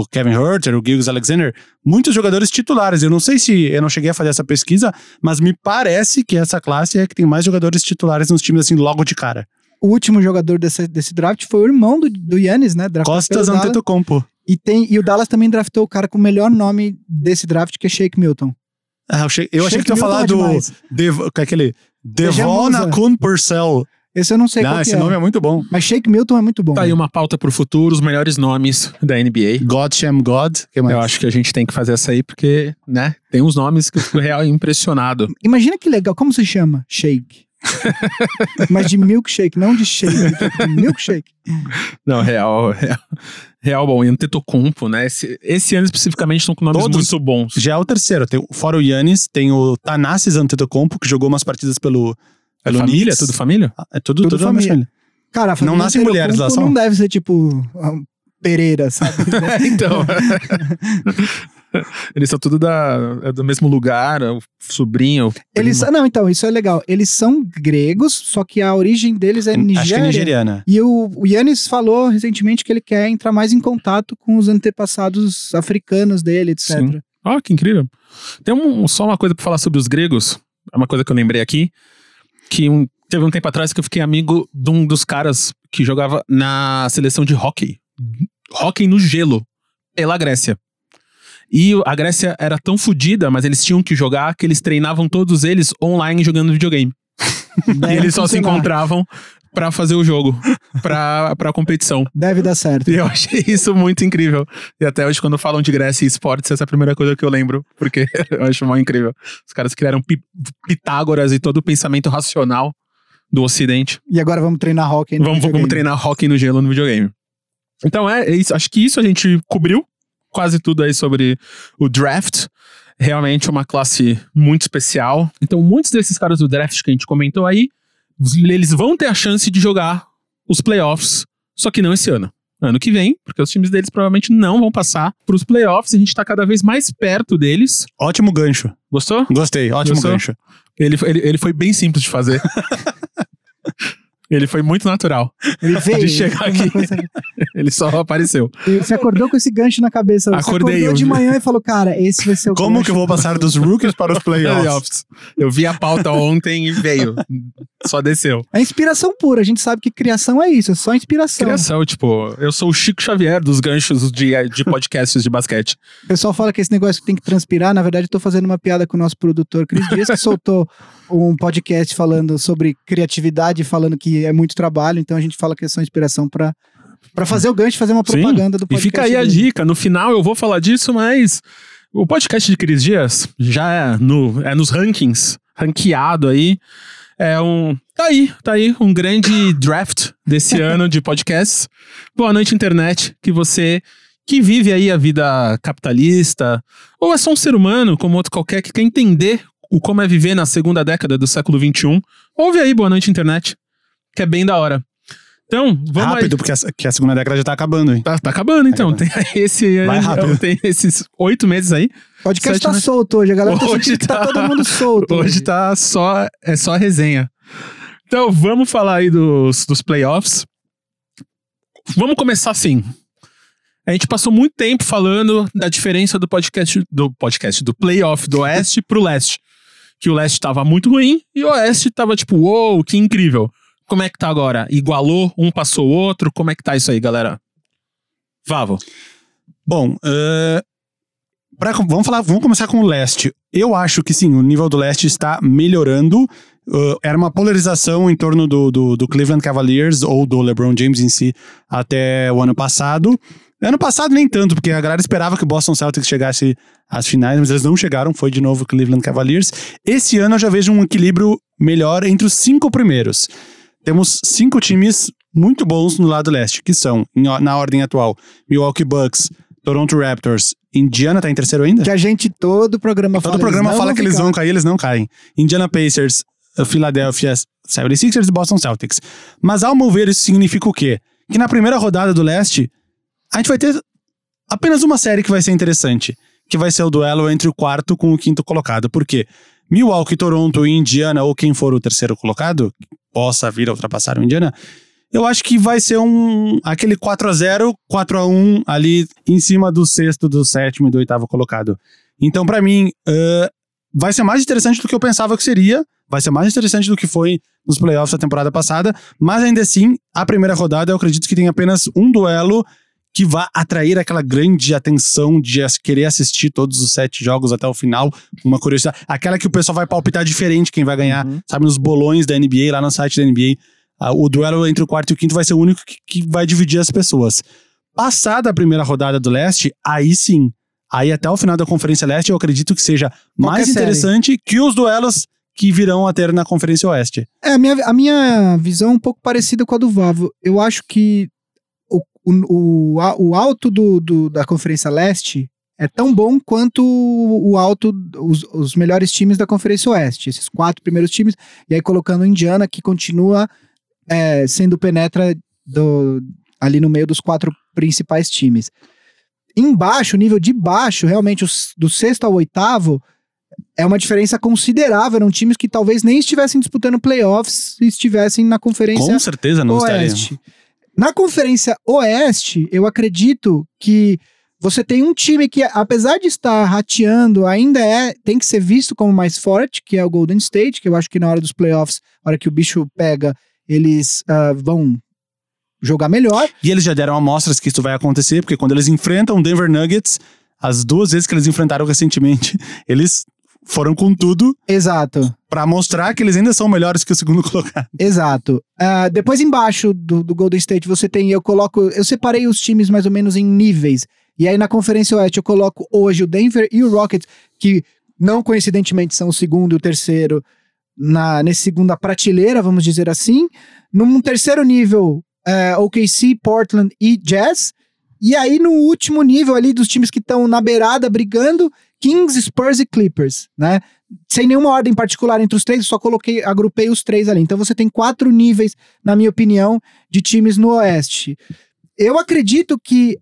o Kevin Herter, o Gilgis Alexander, muitos jogadores titulares. Eu não sei se eu não cheguei a fazer essa pesquisa, mas me parece que essa classe é que tem mais jogadores titulares nos times, assim, logo de cara. O último jogador desse, desse draft foi o irmão do, do Yannis, né? Draftado Costas. Antetokounmpo. E, tem, e o Dallas também draftou o cara com o melhor nome desse draft, que é Shake Milton. Ah, eu achei, eu achei que tu ia falar é do. é aquele. Veja Devona Musa. Kun Purcell. Esse eu não sei Não, qual que esse é. nome é muito bom. Mas Shake Milton é muito bom. Tá aí uma pauta pro futuro, os melhores nomes da NBA. God Sham God. Que mais? Eu acho que a gente tem que fazer essa aí, porque, né, tem uns nomes que eu fico real impressionado. Imagina que legal, como se chama? Shake. Mas de milkshake, não de shake. de milkshake. Não, real, real, real bom. E Antetokounmpo, né? Esse, esse ano especificamente estão com nomes Todos. muito bons. Já é o terceiro. Tem, fora o Yannis, tem o Tanassis Antetokounmpo, que jogou umas partidas pelo. É família? Knicks. Tudo família? Ah, É tudo, Tudo tudo, família. família. Cara, a família Não nascem mulheres lá, só. Não deve ser tipo Pereira, sabe? então. Eles são tudo da, é do mesmo lugar, o sobrinho. o Eles, não, então, isso é legal. Eles são gregos, só que a origem deles é Nigéria. Acho que é nigeriana. E o, o Yannis falou recentemente que ele quer entrar mais em contato com os antepassados africanos dele, etc. Sim. Ó, que incrível. Tem um- só uma coisa pra falar sobre os gregos. É uma coisa que eu lembrei aqui. Que um- teve um tempo atrás que eu fiquei amigo de um dos caras que jogava na seleção de hockey. Hockey no gelo, pela Grécia. E a Grécia era tão fodida, mas eles tinham que jogar que eles treinavam todos eles online jogando videogame. e eles só se encontravam pra fazer o jogo, pra, pra competição. Deve dar certo. E eu achei isso muito incrível. E até hoje, quando falam de Grécia e esportes, essa é a primeira coisa que eu lembro, porque eu acho muito incrível. Os caras criaram pi- Pitágoras e todo o pensamento racional do Ocidente. E agora vamos treinar hockey no Vamos, vamos videogame. treinar hockey no gelo no videogame. Então é, é isso. Acho que isso a gente cobriu quase tudo aí sobre o draft. Realmente uma classe muito especial. Então, muitos desses caras do draft que a gente comentou aí, eles vão ter a chance de jogar os playoffs, só que não esse ano. Ano que vem, porque os times deles provavelmente não vão passar para os playoffs e a gente tá cada vez mais perto deles. Ótimo gancho. Gostou? Gostei, ótimo Gostou? gancho. Ele, ele, ele foi bem simples de fazer. ele foi muito natural. Ele veio. De chegar aqui. Ele só apareceu. E Você acordou com esse gancho na cabeça. Você Acordei, acordou eu de manhã e falou, cara, esse vai ser o Como gancho. que eu vou passar dos rookies para os playoffs? Playoffs. Eu vi a pauta ontem e veio. Só desceu. É inspiração pura. A gente sabe que criação é isso, é só inspiração. Criação, tipo, eu sou o Chico Xavier dos ganchos de, de podcasts de basquete. O pessoal fala que esse negócio que tem que transpirar. Na verdade, eu tô fazendo uma piada com o nosso produtor Cris Dias, que soltou um podcast falando sobre criatividade, falando que é muito trabalho. Então a gente fala que é só inspiração pra, pra fazer o gancho, fazer uma Sim. propaganda do E podcast. fica aí a dele. dica. No final eu vou falar disso, mas o podcast de Cris Dias já é, no, é nos rankings, ranqueado aí. É um. Tá aí, tá aí, um grande draft desse ano de podcasts. Boa noite, internet. Que você que vive aí a vida capitalista, ou é só um ser humano, como outro qualquer, que quer entender o como é viver na segunda década do século XXI, ouve aí Boa Noite Internet, que é bem da hora. Então, vamos Rápido, aí. porque a, que a segunda década já tá acabando, hein? Tá, tá acabando, então. Tem esse Vai rápido. tem esses oito meses aí. O podcast tá meses. solto hoje, a galera tá Hoje tá tá- todo mundo solto. Hoje tá só, é só resenha. Então, vamos falar aí dos, dos playoffs. Vamos começar assim. A gente passou muito tempo falando da diferença do podcast, do podcast, do playoff do Oeste pro Leste. Que o Leste tava muito ruim e o Oeste tava tipo, uou, que incrível. Como é que tá agora? Igualou, um passou o outro, como é que tá isso aí, galera? Vavo. Bom, eh, pra- vamos falar, vamos começar com o leste. Eu acho que sim, o nível do leste está melhorando. Eh, era uma polarização em torno do, do, do Cleveland Cavaliers ou do LeBron James em si até o ano passado. Ano passado nem tanto, porque a galera esperava que o Boston Celtics chegasse às finais, mas eles não chegaram, foi de novo o Cleveland Cavaliers. Esse ano eu já vejo um equilíbrio melhor entre os cinco primeiros. Temos cinco times muito bons no lado leste, que são, na ordem atual, Milwaukee Bucks, Toronto Raptors, Indiana tá em terceiro ainda? Que a gente todo programa fala. Todo programa eles fala que eles ficar. vão cair, eles não caem. Indiana Pacers, uh, Philadelphia 76ers e Boston Celtics. Mas ao meu ver, isso significa o quê? Que na primeira rodada do leste, a gente vai ter apenas uma série que vai ser interessante, que vai ser o duelo entre o quarto com o quinto colocado. Por quê? Milwaukee, Toronto e Indiana, ou quem for o terceiro colocado, possa vir a ultrapassar o Indiana, eu acho que vai ser um aquele 4 a 0 4 a 1 ali em cima do sexto, do sétimo e do oitavo colocado. Então, pra mim, ãh, vai ser mais interessante do que eu pensava que seria. Vai ser mais interessante do que foi nos playoffs da temporada passada. Mas ainda assim, a primeira rodada eu acredito que tem apenas um duelo que vai atrair aquela grande atenção de querer assistir todos os sete jogos até o final. Uma curiosidade. Aquela que o pessoal vai palpitar diferente quem vai ganhar, Uhum. sabe, nos bolões da NBA, lá no site da NBA. Ah, o duelo entre o quarto e o quinto vai ser o único que, que vai dividir as pessoas. Passada a primeira rodada do leste, aí sim. Aí até o final da Conferência Leste, eu acredito que seja mais série. interessante que os duelos que virão a ter na Conferência Oeste. É, a minha, a minha visão é um pouco parecida com a do Vavo. Eu acho que o, o, o, alto do, do- da Conferência Leste é tão bom quanto o alto, os, os melhores times da Conferência Oeste. Esses quatro primeiros times. E aí colocando o Indiana, que continua é, sendo penetra do, ali no meio dos quatro principais times. Embaixo, o nível de baixo, realmente, os, do sexto ao oitavo, é uma diferença considerável. Eram times que talvez nem estivessem disputando playoffs se estivessem na conferência Com certeza não. Oeste. Na conferência Oeste, eu acredito que você tem um time que, apesar de estar rateando, ainda é tem que ser visto como mais forte, que é o Golden State, que eu acho que na hora dos playoffs, na hora que o bicho pega, eles ah, vão jogar melhor. E eles já deram amostras que isso vai acontecer, porque quando eles enfrentam o Denver Nuggets, as duas vezes que eles enfrentaram recentemente, eles foram com tudo Exato. pra mostrar que eles ainda são melhores que o segundo colocado. Exato. Ah, depois embaixo do, do Golden State você tem, eu coloco, eu separei os times mais ou menos em níveis. E aí na Conferência Oeste eu coloco hoje o Denver e o Rockets, que não coincidentemente são o segundo e o terceiro na nesse segunda prateleira, vamos dizer assim. Num terceiro nível, eh, OKC, Portland e Jazz. E aí no último nível ali dos times que estão na beirada brigando, Kings, Spurs e Clippers, né? sem nenhuma ordem particular entre os três, só coloquei, agrupei os três ali. Então você tem quatro níveis, na minha opinião, de times no Oeste. Eu acredito que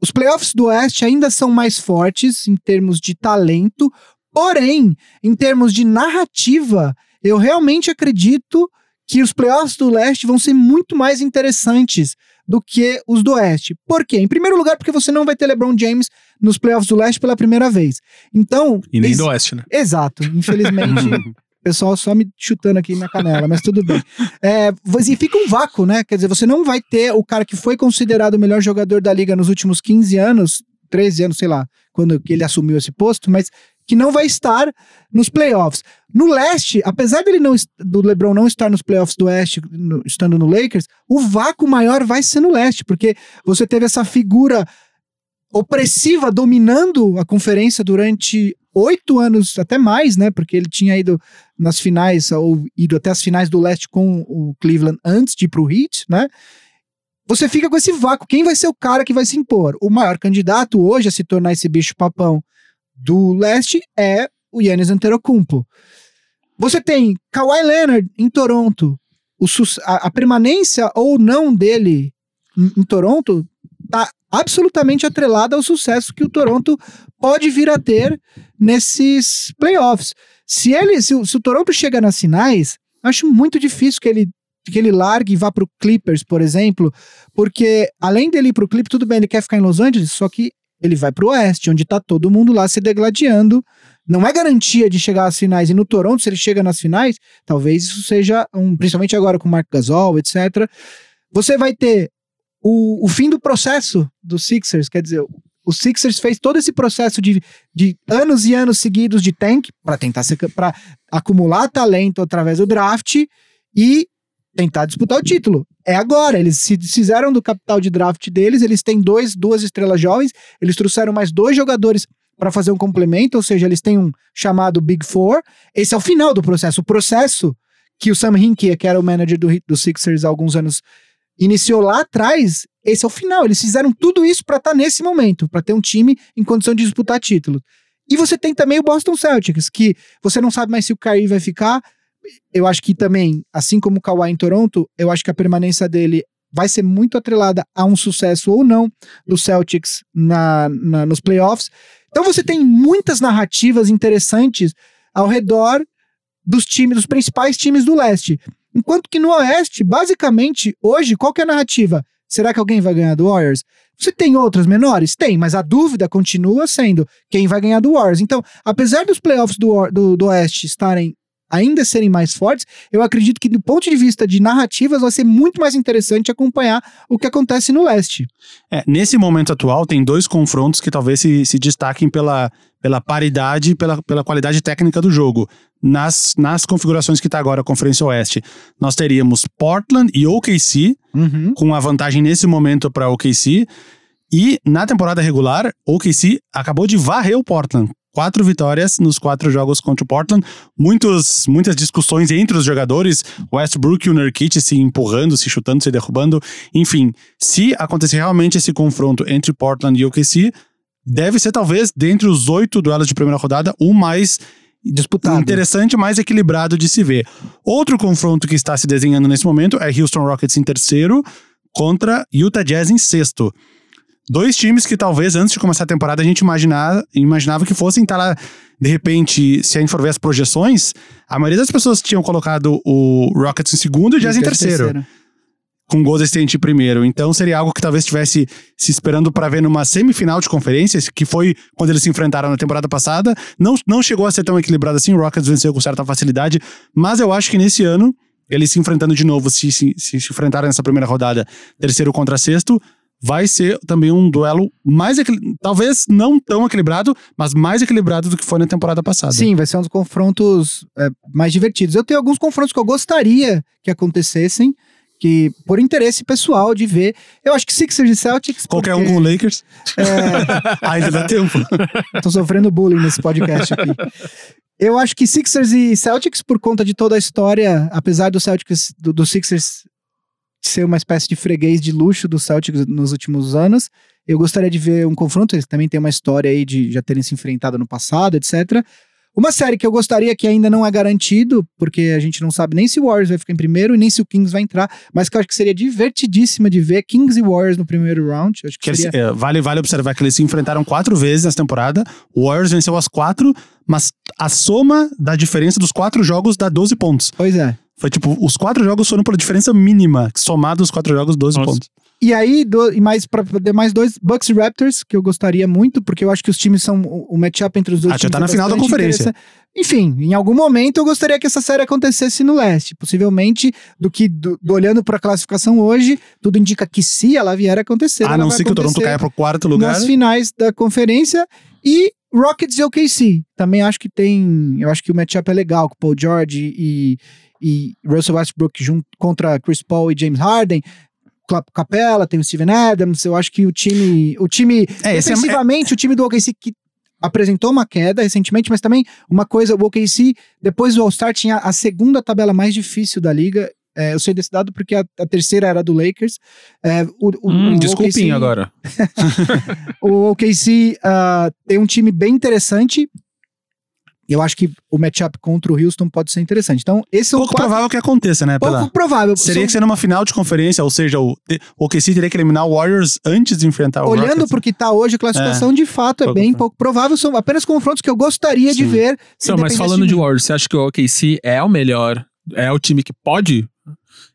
os playoffs do Oeste ainda são mais fortes em termos de talento, porém, em termos de narrativa, eu realmente acredito que os playoffs do Leste vão ser muito mais interessantes do que os do Oeste. Por quê? Em primeiro lugar, porque você não vai ter LeBron James nos playoffs do Leste pela primeira vez. Então, E nem do Oeste, né? Exato. Infelizmente, o pessoal só me chutando aqui na canela, mas tudo bem. É, e fica um vácuo, né? Quer dizer, você não vai ter o cara que foi considerado o melhor jogador da liga nos últimos 15 anos, 13 anos, sei lá, quando ele assumiu esse posto, mas que não vai estar nos playoffs. No leste, apesar dele não do LeBron não estar nos playoffs do oeste, no- estando no Lakers, o vácuo maior vai ser no leste, porque você teve essa figura opressiva dominando a conferência durante oito anos, até mais, né? Porque ele tinha ido nas finais, ou ido até as finais do leste com o Cleveland antes de ir pro Heat, né? Você fica com esse vácuo. Quem vai ser o cara que vai se impor? O maior candidato hoje a se tornar esse bicho papão do leste é o Yannis Antetokounmpo. Você tem Kawhi Leonard em Toronto, o, a, a permanência ou não dele em, em Toronto tá absolutamente atrelada ao sucesso que o Toronto pode vir a ter nesses playoffs. Se ele, se, se o Toronto chega nas finais, acho muito difícil que ele que ele largue e vá para o Clippers, por exemplo, porque além dele ir para o Clippers, tudo bem, ele quer ficar em Los Angeles, só que ele vai para o Oeste, onde está todo mundo lá se degladiando. Não é garantia de chegar às finais. E no Toronto, se ele chega nas finais, talvez isso seja um, principalmente agora com o Mark Gasol, etc. Você vai ter o, o fim do processo dos Sixers, quer dizer, o Sixers fez todo esse processo de, de anos e anos seguidos de tank para tentar para acumular talento através do draft e tentar disputar o título. É agora, eles se fizeram do capital de draft deles, eles têm dois, duas estrelas jovens, eles trouxeram mais dois jogadores para fazer um complemento, ou seja, eles têm um chamado Big Four. Esse é o final do processo. O processo que o Sam Hinkie, que era o manager do, do Sixers há alguns anos, iniciou lá atrás, esse é o final. Eles fizeram tudo isso para estar tá nesse momento, para ter um time em condição de disputar título. E você tem também o Boston Celtics, que você não sabe mais se o Kyrie vai ficar. Eu acho que também, assim como o Kawhi em Toronto, eu acho que a permanência dele vai ser muito atrelada a um sucesso ou não do Celtics na, na nos playoffs. Então você tem muitas narrativas interessantes ao redor dos times, dos principais times do leste. Enquanto que no Oeste, basicamente, hoje, qual é a narrativa? Será que alguém vai ganhar do Warriors? Você tem outras menores? Tem, mas a dúvida continua sendo quem vai ganhar do Warriors. Então, apesar dos playoffs do, do, do Oeste estarem ainda serem mais fortes, eu acredito que do ponto de vista de narrativas vai ser muito mais interessante acompanhar o que acontece no leste. É, nesse momento atual, tem dois confrontos que talvez se, se destaquem pela, pela paridade e pela, pela qualidade técnica do jogo. Nas, nas configurações que está agora a Conferência Oeste, nós teríamos Portland e OKC, uhum. com a vantagem nesse momento para OKC. E na temporada regular, OKC acabou de varrer o Portland. Quatro vitórias nos quatro jogos contra o Portland. Muitos, muitas discussões entre os jogadores. Westbrook e o Nurkic se empurrando, se chutando, se derrubando. Enfim, se acontecer realmente esse confronto entre Portland e OKC, deve ser talvez, dentre os oito duelos de primeira rodada, o mais disputado. Interessante, mais equilibrado de se ver. Outro confronto que está se desenhando nesse momento é Houston Rockets em terceiro contra Utah Jazz em sexto. Dois times que talvez antes de começar a temporada a gente imaginar, imaginava que fossem estar lá. De repente, se a gente for ver as projeções, a maioria das pessoas tinham colocado o Rockets em segundo e o Jazz em terceiro. terceiro com Golden State em primeiro. Então seria algo que talvez estivesse se esperando para ver numa semifinal de conferências, que foi quando eles se enfrentaram na temporada passada. Não, não chegou a ser tão equilibrado assim, o Rockets venceu com certa facilidade, mas eu acho que nesse ano, eles se enfrentando de novo, se se, se, se enfrentaram nessa primeira rodada, terceiro contra sexto, vai ser também um duelo mais talvez não tão equilibrado, mas mais equilibrado do que foi na temporada passada. Sim, vai ser um dos confrontos é, mais divertidos. Eu tenho alguns confrontos que eu gostaria que acontecessem, que por interesse pessoal de ver. Eu acho que Sixers e Celtics. Qualquer porque, um com o Lakers. É, Ainda dá tempo. Tô sofrendo bullying nesse podcast aqui. Eu acho que Sixers e Celtics, por conta de toda a história, apesar do Celtics, do, do Sixers ser uma espécie de freguês de luxo do Celtics nos últimos anos, eu gostaria de ver um confronto. Eles também têm uma história aí de já terem se enfrentado no passado, etc. Uma série que eu gostaria que ainda não é garantido, porque a gente não sabe nem se o Warriors vai ficar em primeiro e nem se o Kings vai entrar, mas que eu acho que seria divertidíssima de ver Kings e Warriors no primeiro round. Acho que, que seria... eles, é, vale, vale observar que eles se enfrentaram quatro vezes nessa temporada. O Warriors venceu as quatro, mas a soma da diferença dos quatro jogos dá 12 pontos. Pois é. Foi tipo, os quatro jogos foram por diferença mínima, somado os quatro jogos, 12 Nossa. pontos. E aí, do, e mais para mais dois, Bucks e Raptors, que eu gostaria muito, porque eu acho que os times são. O, o matchup entre os dois ah, times. já tá é na final da conferência. Enfim, em algum momento eu gostaria que essa série acontecesse no leste. Possivelmente, do que do, do olhando para a classificação hoje, tudo indica que se ela vier a acontecer. A não ser que o Toronto caia pro quarto lugar. Nas finais da conferência. E Rockets e OKC. Também acho que tem. Eu acho que o matchup é legal com Paul George e, e Russell Westbrook junto contra Chris Paul e James Harden. Capela, tem o Steven Adams. Eu acho que o time, o time é, defensivamente, é... o time do OKC que apresentou uma queda recentemente, mas também uma coisa, o OKC depois do All-Star tinha a segunda tabela mais difícil da liga. É, eu sei desse dado porque a, a terceira era do Lakers. É, o, o, hum, o desculpinho OKC, agora. o OKC uh, tem um time bem interessante eu acho que o matchup contra o Houston pode ser interessante. Então, esse é Pouco provável que aconteça, né? pouco Pela... provável. Seria São- que ser numa final de conferência, ou seja, o, o OKC teria que eliminar o Warriors antes de enfrentar o Olhando Rockets. pro que tá hoje, a classificação de fato é Pouco bem pouco provável. São apenas confrontos que eu gostaria de Sim. ver. se Então, mas falando de mim. Warriors, você acha que o OKC é o melhor? É o time que pode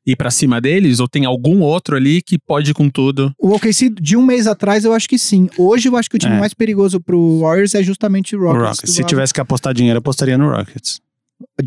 ir pra cima deles? Ou tem algum outro ali que pode ir com tudo? O OKC, de um mês atrás, eu acho que sim. Hoje, eu acho que o time É. mais perigoso pro Warriors é justamente o O Rockets. Rockets. do Se lado- tivesse que apostar dinheiro, apostaria no Rockets.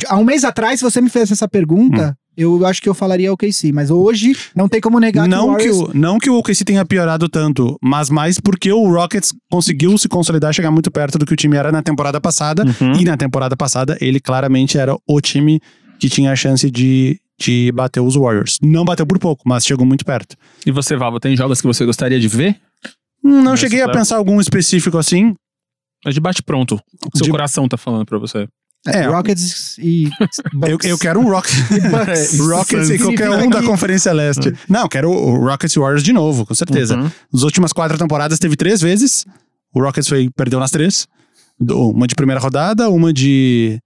Há um mês atrás, se você me fizesse essa pergunta, eu acho que eu falaria OKC. Mas hoje, não tem como negar Não que que, o Warriors... o, não que o OKC tenha piorado tanto, mas mais porque o Rockets conseguiu se consolidar, chegar muito perto do que o time era na temporada passada. Uhum. E na temporada passada, ele claramente era o time que tinha a chance de, de bater os Warriors. Não bateu por pouco, mas chegou muito perto. E você, Valvo, tem jogos que você gostaria de ver? Hum, Não Nesse cheguei a pensar algum específico assim. Mas de bate pronto. Seu De- coração tá falando pra você. É, Rockets e Eu, eu quero um Rockets. Bucks. Rockets e qualquer um da Conferência Leste. Não, eu quero o Rockets e Warriors de novo, com certeza. Uhum. Nas últimas quatro temporadas teve três vezes. O Rockets foi, perdeu nas três. Uma de primeira rodada, uma de.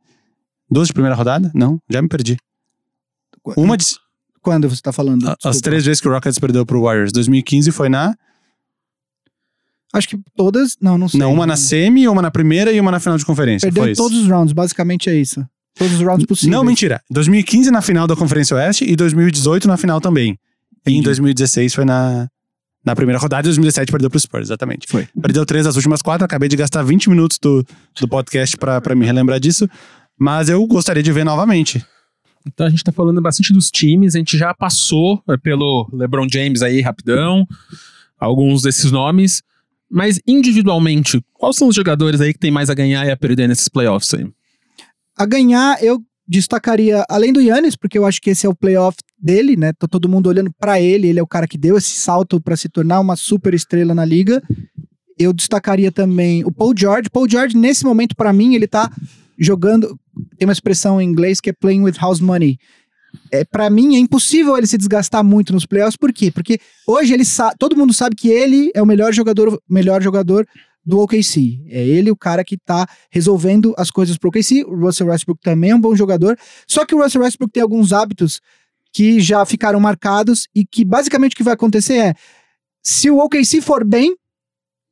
Duas de primeira rodada? Não, já me perdi. Uma de. Quando você tá falando? a- As Desculpa. três vezes que o Rockets perdeu pro Warriors. 2015 foi na. Acho que todas... Não, não sei. Não, uma na semi, uma na primeira e uma na final de conferência. Perdeu foi em isso. todos os rounds, basicamente é isso. Todos os rounds possíveis. Não, mentira. 2015 na final da Conferência Oeste e 2018 na final também. E em Entendi. 2016 foi na, na primeira rodada e 2017 perdeu pro Spurs, exatamente. Foi. Perdeu três das últimas quatro, acabei de gastar 20 minutos do, do podcast pra me relembrar disso. Mas eu gostaria de ver novamente. Então a gente tá falando bastante dos times, a gente já passou é, pelo LeBron James aí rapidão, alguns desses nomes, mas individualmente, quais são os jogadores aí que tem mais a ganhar e a perder nesses playoffs aí? A ganhar, eu destacaria, além do Yannis, porque eu acho que esse é o playoff dele, né? Tá todo mundo olhando pra ele, ele é o cara que deu esse salto pra se tornar uma super estrela na liga. Eu destacaria também o Paul George. Paul George, nesse momento, pra mim, ele tá jogando. Tem uma expressão em inglês que é playing with house money. É, para mim, é impossível ele se desgastar muito nos playoffs. Por quê? Porque hoje ele todo mundo sabe que ele é o melhor jogador, melhor jogador do OKC. É ele o cara que tá resolvendo as coisas pro OKC. O Russell Westbrook também é um bom jogador. Só que o Russell Westbrook tem alguns hábitos que já ficaram marcados e que basicamente o que vai acontecer é se o OKC for bem,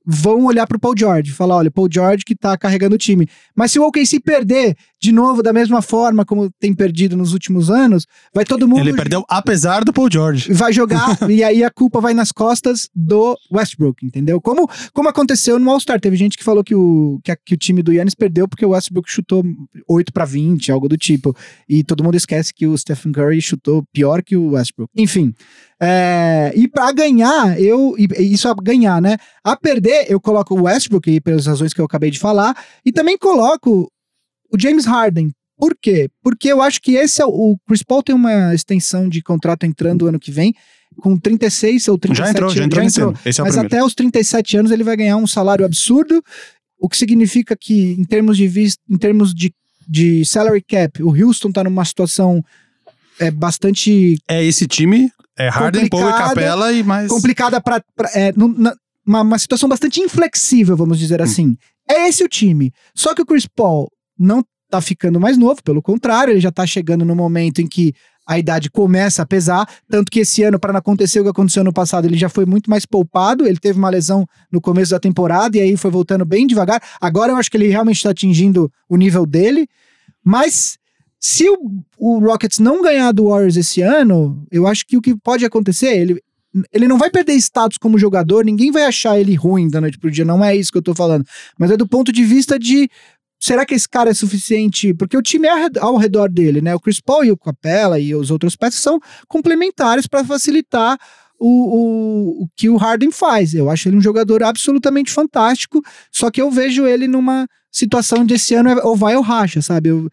vão olhar pro Paul George, falar, olha, Paul George que tá carregando o time. Mas se o OKC perder de novo da mesma forma como tem perdido nos últimos anos, vai todo mundo Ele perdeu apesar do Paul George. vai jogar e aí a culpa vai nas costas do Westbrook, entendeu? Como, como aconteceu no All-Star. Teve gente que falou que o, que, a- que o time do Yannis perdeu porque o Westbrook chutou 8 para 20, algo do tipo. E todo mundo esquece que o Stephen Curry chutou pior que o Westbrook. Enfim. é, e para ganhar, eu. isso a ganhar, né? A perder, eu coloco o Westbrook, pelas razões que eu acabei de falar, e também coloco o James Harden. Por quê? Porque eu acho que esse é o. O Chris Paul tem uma extensão de contrato entrando ano que vem, com 36 ou 37 Já entrou, já entrou nesse ano. Esse é o mas primeiro. até os 37 anos ele vai ganhar um salário absurdo, o que significa que, em termos de vista, em termos de, de salary cap, o Houston tá numa situação é, bastante É esse time, é Harden, Paul e Capela e mais... complicada para é, uma, uma situação bastante inflexível, vamos Hum. dizer assim. É esse o time. Só que o Chris Paul não tá ficando mais novo, pelo contrário, ele já tá chegando no momento em que a idade começa a pesar, tanto que esse ano, para não acontecer o que aconteceu no passado, ele já foi muito mais poupado, ele teve uma lesão no começo da temporada e aí foi voltando bem devagar. Agora eu acho que ele realmente está atingindo o nível dele, mas se o, o Rockets não ganhar do Warriors esse ano, eu acho que o que pode acontecer, ele, ele não vai perder status como jogador, ninguém vai achar ele ruim da noite pro dia, não é isso que eu tô falando. Mas é do ponto de vista de será que esse cara é suficiente? Porque o time é ao red- ao redor dele, né? O Chris Paul e o Capella e os outros peças são complementares para facilitar o, o, o que o Harden faz. Eu acho ele um jogador absolutamente fantástico, só que eu vejo ele numa situação de esse ano é ou vai ou racha, sabe? Eu, o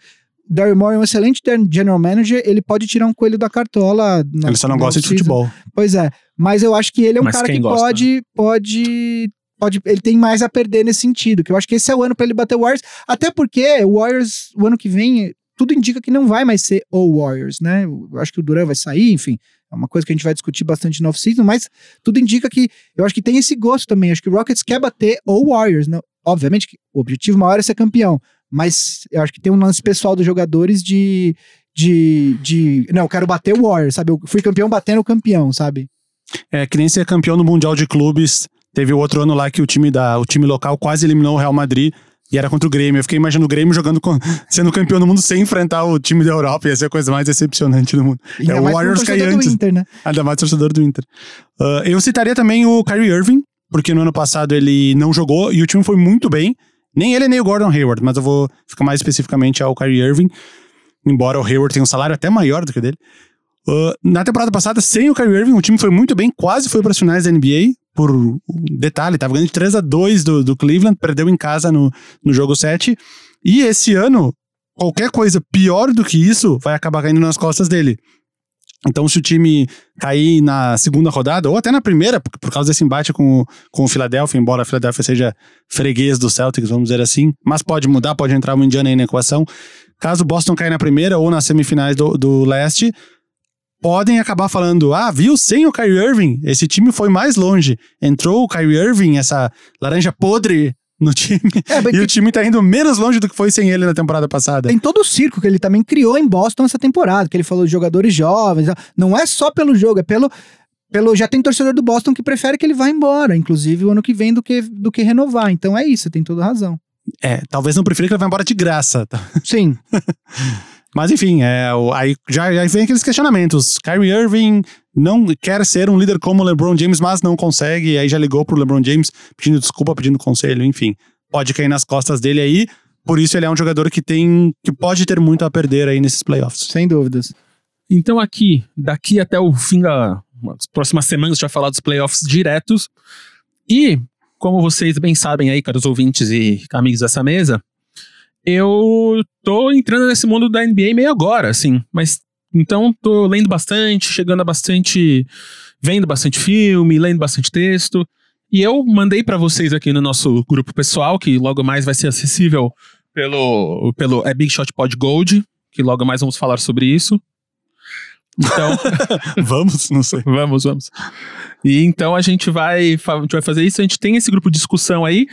Daryl Morey é um excelente general manager, ele pode tirar um coelho da cartola. na- Ele só não gosta de futebol. Pois é, mas eu acho que ele é um Mas cara que gosta? pode, pode, pode, ele tem mais a perder nesse sentido, que eu acho que esse é o ano pra ele bater o Warriors, até porque o Warriors, o ano que vem, tudo indica que não vai mais ser o Warriors, né? Eu acho que o Duran vai sair, enfim, é uma coisa que a gente vai discutir bastante no off-season, mas tudo indica que, eu acho que tem esse gosto também, acho que o Rockets quer bater o Warriors, não, obviamente que o objetivo maior é ser campeão, Mas eu acho que tem um lance pessoal dos jogadores de. De, de. Não, eu quero bater o Warriors, sabe? Eu fui campeão batendo o campeão, sabe? É, que nem ser campeão no Mundial de Clubes. Teve o outro ano lá que o time, da, o time local quase eliminou o Real Madrid. E era contra o Grêmio. Eu fiquei imaginando o Grêmio jogando com, sendo campeão do mundo sem enfrentar o time da Europa. Ia ser a coisa mais decepcionante do mundo. É o Warriors do antes. Inter, né? Ainda mais torcedor do Inter. Ah, eu citaria também o Kyrie Irving, porque no ano passado ele não jogou e o time foi muito bem. Nem ele nem o Gordon Hayward, mas eu vou ficar mais especificamente ao Kyrie Irving. Embora o Hayward tenha um salário até maior do que o dele. Ah, na temporada passada, sem o Kyrie Irving, o time foi muito bem, quase foi para as finais da NBA. Por detalhe, tava ganhando de 3 a 2 do, do Cleveland, perdeu em casa no, no jogo 7. E esse ano, qualquer coisa pior do que isso vai acabar caindo nas costas dele. Então, se o time cair na segunda rodada, ou até na primeira, por, por causa desse embate com, com o Philadelphia, embora a Philadelphia seja freguês do Celtics, vamos dizer assim, mas pode mudar, pode entrar o Indiana aí na equação. Caso o Boston caia na primeira ou nas semifinais do, do leste, podem acabar falando: ah, viu, sem o Kyrie Irving, esse time foi mais longe. Entrou o Kyrie Irving, essa laranja podre no time, É, e o time tá indo menos longe do que foi sem ele na temporada passada. Tem todo o circo que ele também criou em Boston essa temporada, que ele falou de jogadores jovens. Não é só pelo jogo, é pelo. pelo já tem torcedor do Boston que prefere que ele vá embora, inclusive o ano que vem, do que, do que renovar. Então é isso, tem toda razão. É, talvez não prefira que ele vá embora de graça. tá? Sim. Mas enfim, é, o- aí já, já vem aqueles questionamentos. Kyrie Irving não quer ser um líder como o LeBron James, mas não consegue. E aí já ligou pro LeBron James pedindo desculpa, pedindo conselho, enfim. Pode cair nas costas dele aí. Por isso ele é um jogador que tem que pode ter muito a perder aí nesses playoffs. Sem dúvidas. Então aqui, daqui até o fim das próximas semanas, a gente vai falar dos playoffs diretos. E, como vocês bem sabem aí, caros ouvintes e amigos dessa mesa, eu tô entrando nesse mundo da NBA meio agora, assim. Mas, então, tô lendo bastante, chegando a bastante... Vendo bastante filme, lendo bastante texto. E eu mandei pra vocês aqui no nosso grupo pessoal, que logo mais vai ser acessível pelo, pelo é Big Shot Pod Gold, que logo mais vamos falar sobre isso. Então, Vamos? Não sei. vamos, vamos. E então a gente vai, a gente vai fazer isso. A gente tem esse grupo de discussão aí.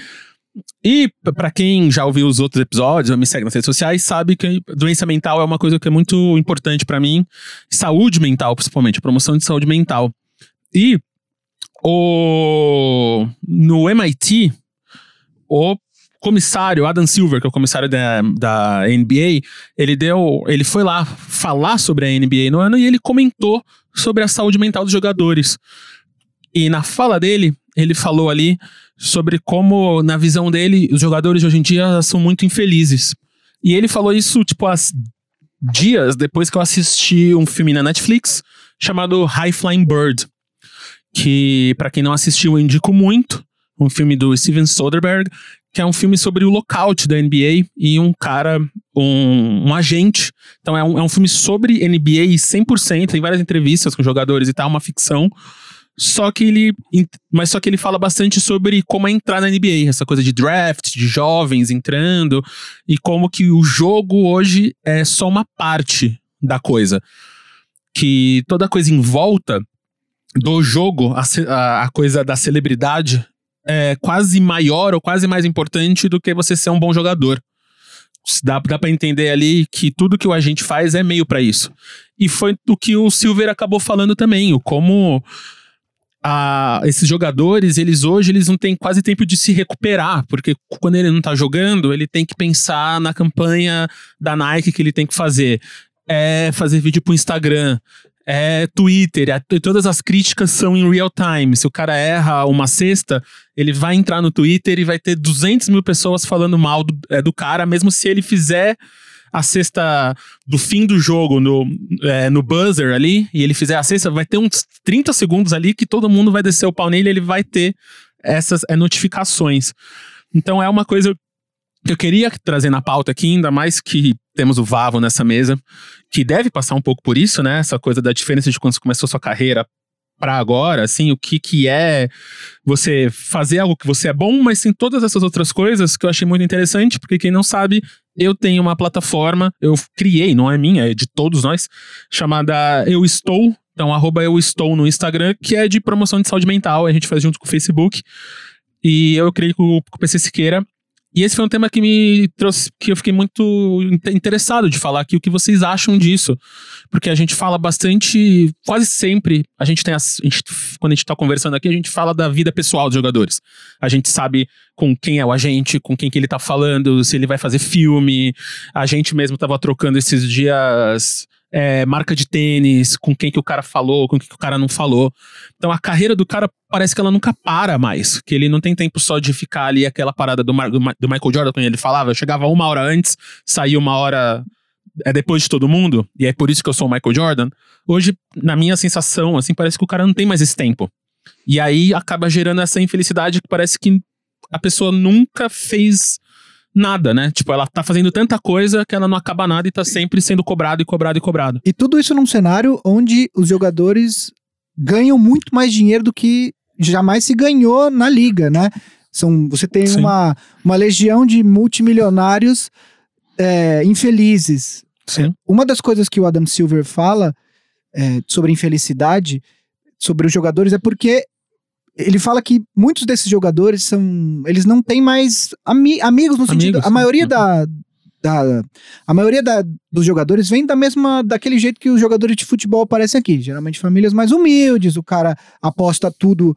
E p- pra quem já ouviu os outros episódios, ou me segue nas redes sociais, sabe que doença mental é uma coisa que é muito importante pra mim. Saúde mental, principalmente, promoção de saúde mental. E o no MIT, o comissário Adam Silver, que é o comissário da, da NBA, ele deu, ele foi lá falar sobre a NBA no ano e ele comentou sobre a saúde mental dos jogadores. E na fala dele, ele falou ali sobre como, na visão dele, os jogadores de hoje em dia são muito infelizes. E ele falou isso, tipo, há dias depois que eu assisti um filme na Netflix chamado High Flying Bird. Que, pra quem não assistiu, eu indico muito. Um filme do Steven Soderbergh, que é um filme sobre o lockout da NBA e um cara, um, um agente. Então é um, é um filme sobre NBA 100%, tem várias entrevistas com jogadores e tal, uma ficção. Só que ele. Mas só que ele fala bastante sobre como é entrar na NBA, essa coisa de draft, de jovens entrando, e como que o jogo hoje é só uma parte da coisa. Que toda coisa em volta do jogo, a, a, coisa da celebridade, é quase maior ou quase mais importante do que você ser um bom jogador. Dá, dá pra entender ali que tudo que o agente faz é meio pra isso. E foi o que o Silver acabou falando também, o como a- esses jogadores, eles hoje, eles não têm quase tempo de se recuperar, porque quando ele não tá jogando, ele tem que pensar na campanha da Nike que ele tem que fazer. É fazer vídeo pro Instagram, é Twitter, é- todas as críticas são em real time. Se o cara erra uma cesta, ele vai entrar no Twitter e vai ter 200 mil pessoas falando mal do, é, do cara, mesmo se ele fizer a cesta do fim do jogo no, é, no buzzer ali, e ele fizer a cesta, vai ter uns 30 segundos ali que todo mundo vai descer o pau nele e ele vai ter essas é, notificações. Então é uma coisa que eu queria trazer na pauta aqui, ainda mais que temos o Vavo nessa mesa, que deve passar um pouco por isso, né? Essa coisa da diferença de quando você começou sua carreira para agora, assim, o que que é você fazer algo que você é bom, mas tem todas essas outras coisas que eu achei muito interessante, porque quem não sabe, eu tenho uma plataforma, eu criei, não é minha, é de todos nós, chamada Eu Estou, então arroba Eu Estou no Instagram, que é de promoção de saúde mental, a gente faz junto com o Facebook, e eu criei com, o PC Siqueira, E esse foi um tema que me trouxe, que eu fiquei muito inte- interessado de falar aqui o que vocês acham disso. Porque a gente fala bastante, quase sempre, a gente tem as, a gente- quando a gente tá conversando aqui, a gente fala da vida pessoal dos jogadores. A gente sabe com quem é o agente, com quem que ele tá falando, se ele vai fazer filme. A gente mesmo tava trocando esses dias é, marca de tênis, com quem que o cara falou, com quem que o cara não falou. Então a carreira do cara parece que ela nunca para mais. Que ele não tem tempo só de ficar ali aquela parada do, Mar- do Ma- do Michael Jordan, quando ele falava, eu chegava uma hora antes, saía uma hora é depois de todo mundo, e é por isso que eu sou o Michael Jordan. Hoje, na minha sensação, assim, parece que o cara não tem mais esse tempo. E aí acaba gerando essa infelicidade que parece que a pessoa nunca fez nada, né? Tipo, ela tá fazendo tanta coisa que ela não acaba nada e tá sempre sendo cobrado e cobrado e cobrado. E tudo isso num cenário onde os jogadores ganham muito mais dinheiro do que jamais se ganhou na liga, né? São, você tem Sim. uma, uma legião de multimilionários é, infelizes. Sim. Uma das coisas que o Adam Silver fala é, sobre infelicidade, sobre os jogadores, é porque ele fala que muitos desses jogadores são. Eles não têm mais ami- amigos no sentido. Amigos, A maioria sim. da. da a maioria da- dos jogadores vem da mesma. daquele jeito que os jogadores de futebol aparecem aqui. Geralmente famílias mais humildes, o cara aposta tudo.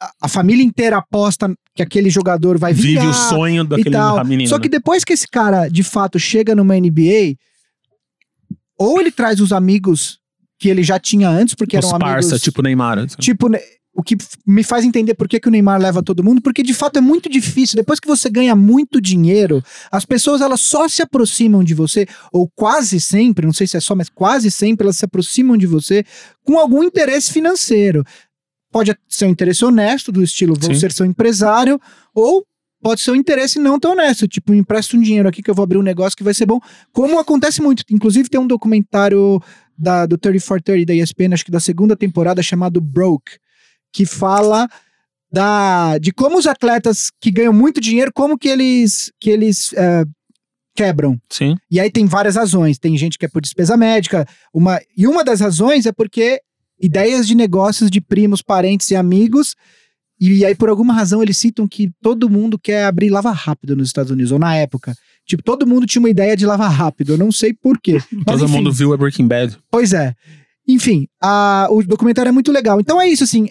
a- A família inteira aposta que aquele jogador vai Vive vingar o sonho daquele menino. Só né? que depois que esse cara, de fato, chega numa NBA, ou ele traz os amigos que ele já tinha antes, porque Os eram parça, amigos... tipo Neymar. assim. Tipo, né, o que me faz entender por que, que o Neymar leva todo mundo, porque de fato é muito difícil. Depois que você ganha muito dinheiro, as pessoas elas só se aproximam de você, ou quase sempre, não sei se é só, mas quase sempre elas se aproximam de você com algum interesse financeiro. Pode ser um interesse honesto, do estilo vou Sim. ser seu empresário, ou pode ser um interesse não tão honesto, tipo, empresta um dinheiro aqui que eu vou abrir um negócio que vai ser bom, como acontece muito. Inclusive tem um documentário da, do 3430 da ESPN, acho que da segunda temporada, chamado Broke, que fala da, de como os atletas que ganham muito dinheiro, como que eles, que eles eh, quebram. Sim. E aí tem várias razões. Tem gente que é por despesa médica. Uma, e uma das razões é porque ideias de negócios de primos, parentes e amigos. E aí, por alguma razão, eles citam que todo mundo quer abrir lava rápido nos Estados Unidos, ou na época. Tipo, todo mundo tinha uma ideia de lava rápido. Eu não sei por quê. Mas, Todo enfim, mundo viu a Breaking Bad. Pois é. Enfim, a- o documentário é muito legal. Então é isso, assim.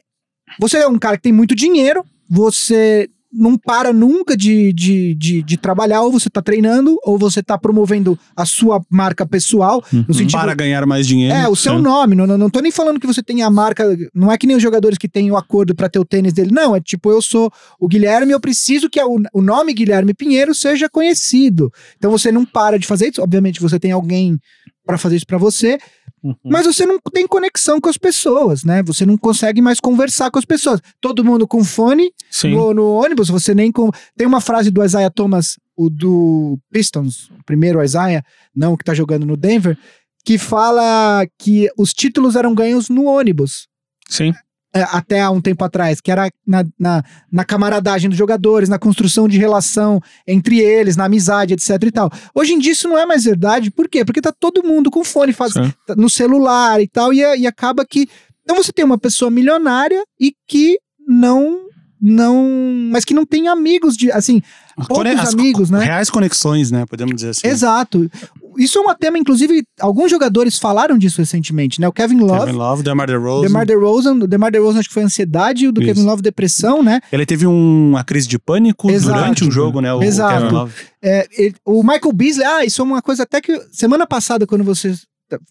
Você é um cara que tem muito dinheiro, você não para nunca de, de, de, de trabalhar, ou você tá treinando, ou você tá promovendo a sua marca pessoal, no sentido. Para ganhar mais dinheiro. É, o seu sim. nome. Não, não, tô nem falando que você tem a marca. Não é que nem os jogadores que têm o acordo pra ter o tênis dele. Não, é tipo, eu sou o Guilherme, eu preciso que o, o nome Guilherme Pinheiro seja conhecido. Então você não para de fazer isso. Obviamente você tem alguém pra fazer isso pra você, Uhum. mas você não tem conexão com as pessoas, né? Você não consegue mais conversar com as pessoas. Todo mundo com fone no, no ônibus, você nem com. Tem uma frase do Isaiah Thomas, o do Pistons, o primeiro Isaiah, não que tá jogando no Denver, que fala que os títulos eram ganhos no ônibus. Sim. É, até há um tempo atrás, que era na, na, na camaradagem dos jogadores, na construção de relação entre eles, na amizade, etc e tal. Hoje em dia isso não é mais verdade, por quê? Porque tá todo mundo com fone, faz, tá no celular e tal, e, e acaba que. Então você tem uma pessoa milionária e que não. não mas que não tem amigos de. Assim, poucos amigos, né? Reais conexões, né? Podemos dizer assim. Exato. Isso é um tema, inclusive, alguns jogadores falaram disso recentemente, né? O Kevin Love. Kevin Love, DeMar DeRozan. DeMar DeRozan, o DeMar DeRozan acho que foi ansiedade, o do Isso. Kevin Love depressão, né? Ele teve um- uma crise de pânico Exato. durante um jogo, né? O, o Exato. Kevin Love. É, ele- o Michael Beasley, ah, isso é uma coisa até que semana passada quando você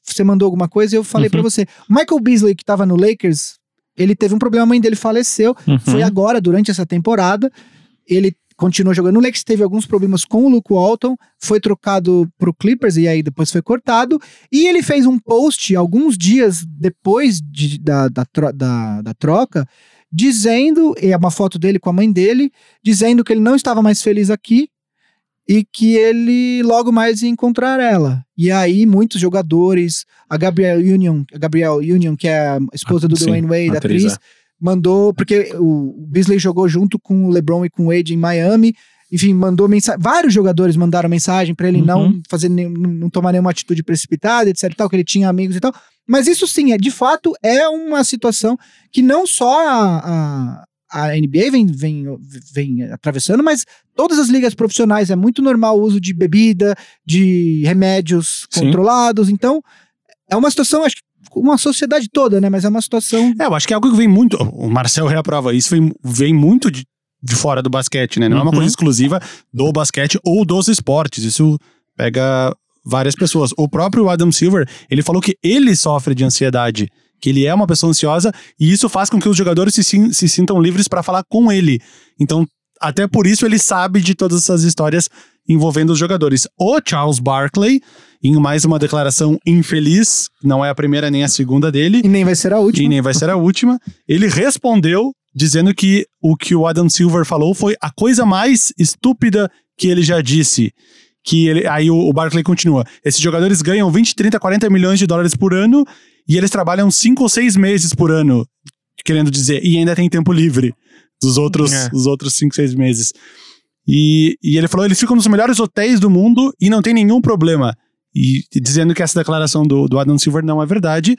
você mandou alguma coisa, eu falei Uhum. pra você. O Michael Beasley que tava no Lakers, ele teve um problema, a mãe dele faleceu, Uhum. foi agora durante essa temporada. Ele continuou jogando no Lakers, teve alguns problemas com o Luke Walton, foi trocado pro Clippers e aí depois foi cortado. E ele fez um post alguns dias depois de- da, da, da- da troca, dizendo, e é uma foto dele com a mãe dele, dizendo que ele não estava mais feliz aqui e que ele logo mais ia encontrar ela. E aí muitos jogadores, a Gabrielle Union, a Gabrielle Union, que é a esposa do Sim, Dwayne Wade, atriz, atriz, é. Mandou, porque o Beasley jogou junto com o LeBron e com o Wade em Miami, enfim, mandou mensagem, vários jogadores mandaram mensagem pra ele Uhum. não fazer não tomar nenhuma atitude precipitada, etc tal, que ele tinha amigos e tal. Mas isso sim, é de fato é uma situação que não só a, a, a NBA vem, vem, vem atravessando, mas todas as ligas profissionais é muito normal o uso de bebida, de remédios Sim. controlados. Então, é uma situação, acho que uma sociedade toda, né? Mas é uma situação. É, eu acho que é algo que vem muito. O Marcel reaprova isso, vem, vem muito de, de fora do basquete, né? Não é uma Uhum. coisa exclusiva do basquete ou dos esportes. Isso pega várias pessoas. O próprio Adam Silver, ele falou que ele sofre de ansiedade, que ele é uma pessoa ansiosa e isso faz com que os jogadores se, se sintam livres para falar com ele. Então, até por isso ele sabe de todas essas histórias envolvendo os jogadores. O Charles Barkley, em mais uma declaração infeliz, não é a primeira nem a segunda dele, E nem vai ser a última. e nem vai ser a última. Ele respondeu dizendo que o que o Adam Silver falou foi a coisa mais estúpida que ele já disse. Que ele, aí o, o Barkley continua. Esses jogadores ganham 20, 30, 40 milhões de dólares por ano e eles trabalham 5 ou 6 meses por ano, querendo dizer, e ainda tem tempo livre dos outros, É. dos outros 5, 6 meses. E, e ele falou: eles ficam nos melhores hotéis do mundo e não tem nenhum problema. E, dizendo que essa declaração do, do Adam Silver não é verdade.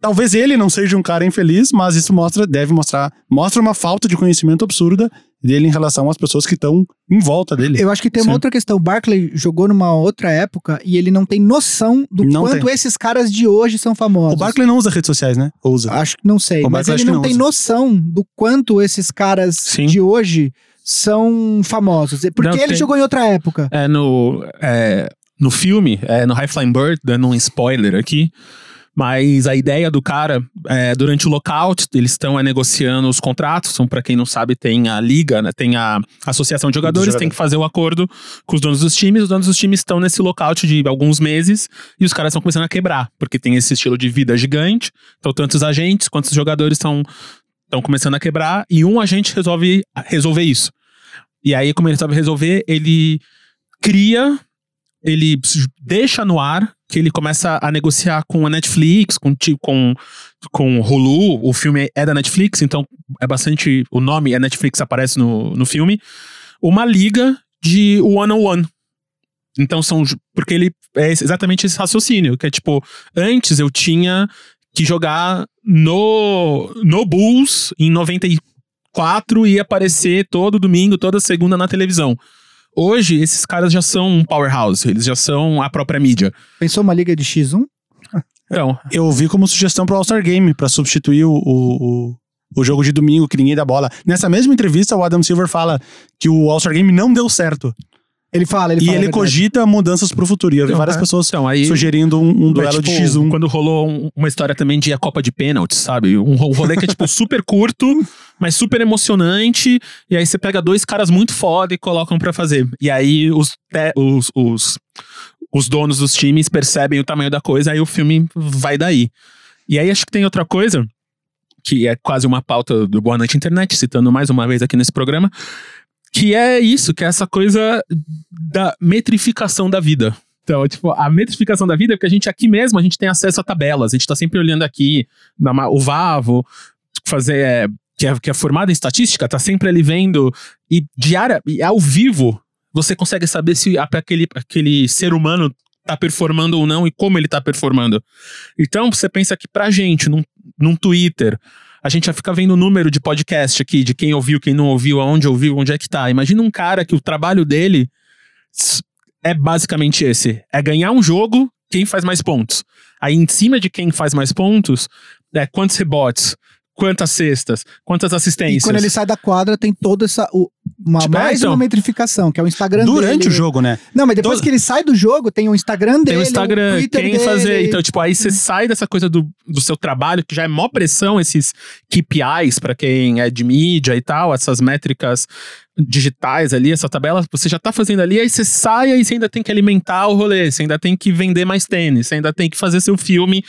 Talvez ele não seja um cara infeliz, mas isso mostra, deve mostrar, mostra uma falta de conhecimento absurda dele em relação às pessoas que estão em volta dele. Eu acho que tem uma Sim. outra questão. O Barkley jogou numa outra época e ele não tem noção do Não quanto tem. esses caras de hoje são famosos. O Barkley não usa redes sociais, né? Ou usa. Acho que não sei. O mas ele não não tem usa. noção do quanto esses caras Sim. de hoje são famosos. Porque Não, ele tem- jogou em outra época. É, no, é, no filme, é, no High Flying Bird, dando um spoiler aqui, mas a ideia do cara, é, durante o lockout, eles estão é, negociando os contratos, são para quem não sabe, tem a liga, né, tem a associação de jogadores, jogadores. tem que fazer o acordo com os donos dos times, os donos dos times estão nesse lockout de alguns meses e os caras estão começando a quebrar, porque tem esse estilo de vida gigante, então tanto os agentes quanto os jogadores estão estão começando a quebrar e um agente resolve resolver isso. E aí, como ele sabe resolver, ele cria, ele deixa no ar que ele começa a negociar com a Netflix, com com com Hulu, o filme é da Netflix, então é bastante o nome é Netflix aparece no, no filme, uma liga de one on one. Então são porque ele é exatamente esse raciocínio, que é tipo, antes eu tinha que jogar no no Bulls em 94 e aparecer todo domingo, toda segunda na televisão. Hoje, esses caras já são um powerhouse, eles já são a própria mídia. Pensou uma liga de X1? Então, Eu vi como sugestão pro All-Star Game, pra substituir o, o, o, o jogo de domingo que ninguém dá bola. Nessa mesma entrevista, o Adam Silver fala que o All-Star Game não deu certo. Ele fala, ele e fala. a ele cogita mudanças pro futuro. E eu vi Então, várias é. pessoas então aí sugerindo um, um é duelo tipo, de X1. Quando rolou um- uma história também de a Copa de Pênaltis, sabe? Um ro- rolê que é tipo super curto, mas super emocionante. E aí você pega dois caras muito foda e colocam pra fazer. E aí os, os, os, os donos dos times percebem o tamanho da coisa, aí o filme vai daí. E aí acho que tem outra coisa, que é quase uma pauta do Boa Noite Internet, citando mais uma vez aqui nesse programa, que é isso, que é essa coisa da metrificação da vida. Então, tipo, a metrificação da vida é porque a gente aqui mesmo, a gente tem acesso a tabelas, a gente tá sempre olhando aqui, na o Vavo, fazer, é, que, é, que é formado em estatística, tá sempre ali vendo, e diária, e ao vivo, você consegue saber se aquele, aquele ser humano tá performando ou não e como ele tá performando. Então, você pensa que pra gente, num, num Twitter, a gente já fica vendo o número de podcast aqui, de quem ouviu, quem não ouviu, aonde ouviu, onde é que tá. Imagina um cara que o trabalho dele é basicamente esse: é ganhar um jogo, quem faz mais pontos. Aí, em cima de quem faz mais pontos, é quantos rebotes, quantas cestas, quantas E assistências. quando ele sai da quadra, tem toda essa. o- uma, Tipo, é, mais então. uma metrificação, que é o Instagram Durante dele. o jogo, né? Não, mas depois Todo- que ele sai do jogo, tem o Instagram dele. Tem o Instagram, Twitter quem dele. fazer. Então, tipo, aí você sai dessa coisa do, do seu trabalho, que já é mó pressão, esses KPIs, pra quem é de mídia e tal, essas métricas digitais ali, essa tabela, você já tá fazendo ali, aí você sai e você ainda tem que alimentar o rolê, você ainda tem que vender mais tênis, você ainda tem que fazer seu filme,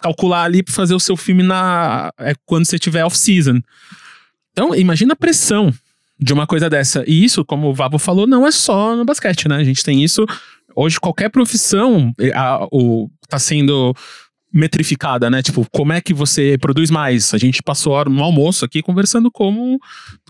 calcular ali pra fazer o seu filme na é, quando você tiver off-season. Então, imagina a pressão de uma coisa dessa. E isso, como o Vavo falou, não é só no basquete, né? A gente tem isso Hoje, qualquer profissão a- o, tá sendo metrificada, né? Tipo, como é que você produz mais? A gente passou no almoço aqui conversando como,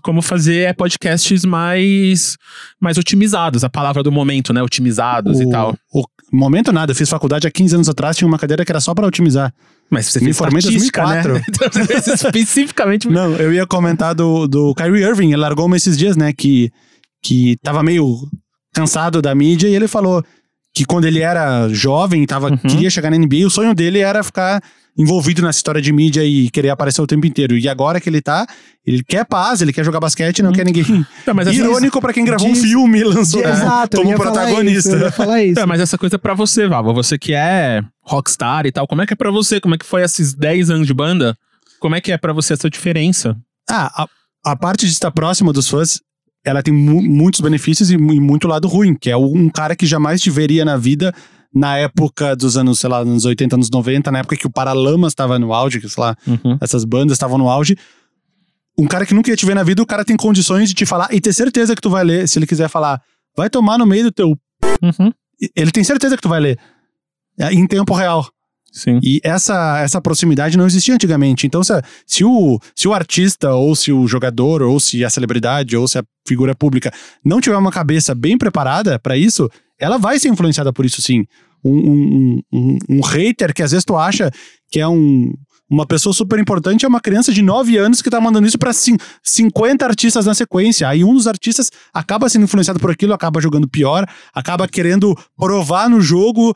como fazer podcasts mais, mais otimizados. A palavra do momento, né? Otimizados o, e tal. O momento nada, eu fiz faculdade há 15 anos atrás, tinha uma cadeira que era só pra otimizar. Mas você Me fez formei em estatística, 2004. né? Então, especificamente. Não, eu ia comentar do, do Kyrie Irving, ele largou uma esses dias, né, que, que tava meio cansado da mídia e ele falou que quando ele era jovem, tava, Uhum. queria chegar na NBA, o sonho dele era ficar envolvido nessa história de mídia e querer aparecer o tempo inteiro. E agora que ele tá, ele quer paz, ele quer jogar basquete, não quer ninguém. Tá, mas Irônico pra quem gravou um diz- filme e lançou como- Exato, como ia falar protagonista. isso, falar isso. Tá, mas essa coisa é pra você, Vava. Você que é rockstar e tal, como é que é pra você? Como é que foi esses 10 anos de banda? Como é que é pra você essa diferença? Ah, a, a parte de estar próximo dos fãs, ela tem mu- muitos benefícios e, e muito lado ruim, que é um cara que jamais te veria na vida na época dos anos, sei lá, anos 80, anos 90, na época que o Paralamas estava no auge, que sei lá, Uhum. essas bandas estavam no auge. Um cara que nunca ia te ver na vida, o cara tem condições de te falar e ter certeza que tu vai ler, se ele quiser falar, vai tomar no meio do teu. Uhum. Ele tem certeza que tu vai ler. É, Em tempo real. Sim. E essa, essa proximidade não existia antigamente. Então, se, se, o, se o artista, ou se o jogador, ou se a celebridade, ou se a figura pública não tiver uma cabeça bem preparada pra isso, ela vai ser influenciada por isso sim. Um, um, um, um hater que às vezes tu acha que é um, uma pessoa super importante é uma criança de 9 anos que tá mandando isso cin- 50 artistas na sequência. Aí um dos artistas acaba sendo influenciado por aquilo, acaba jogando pior, acaba querendo provar no jogo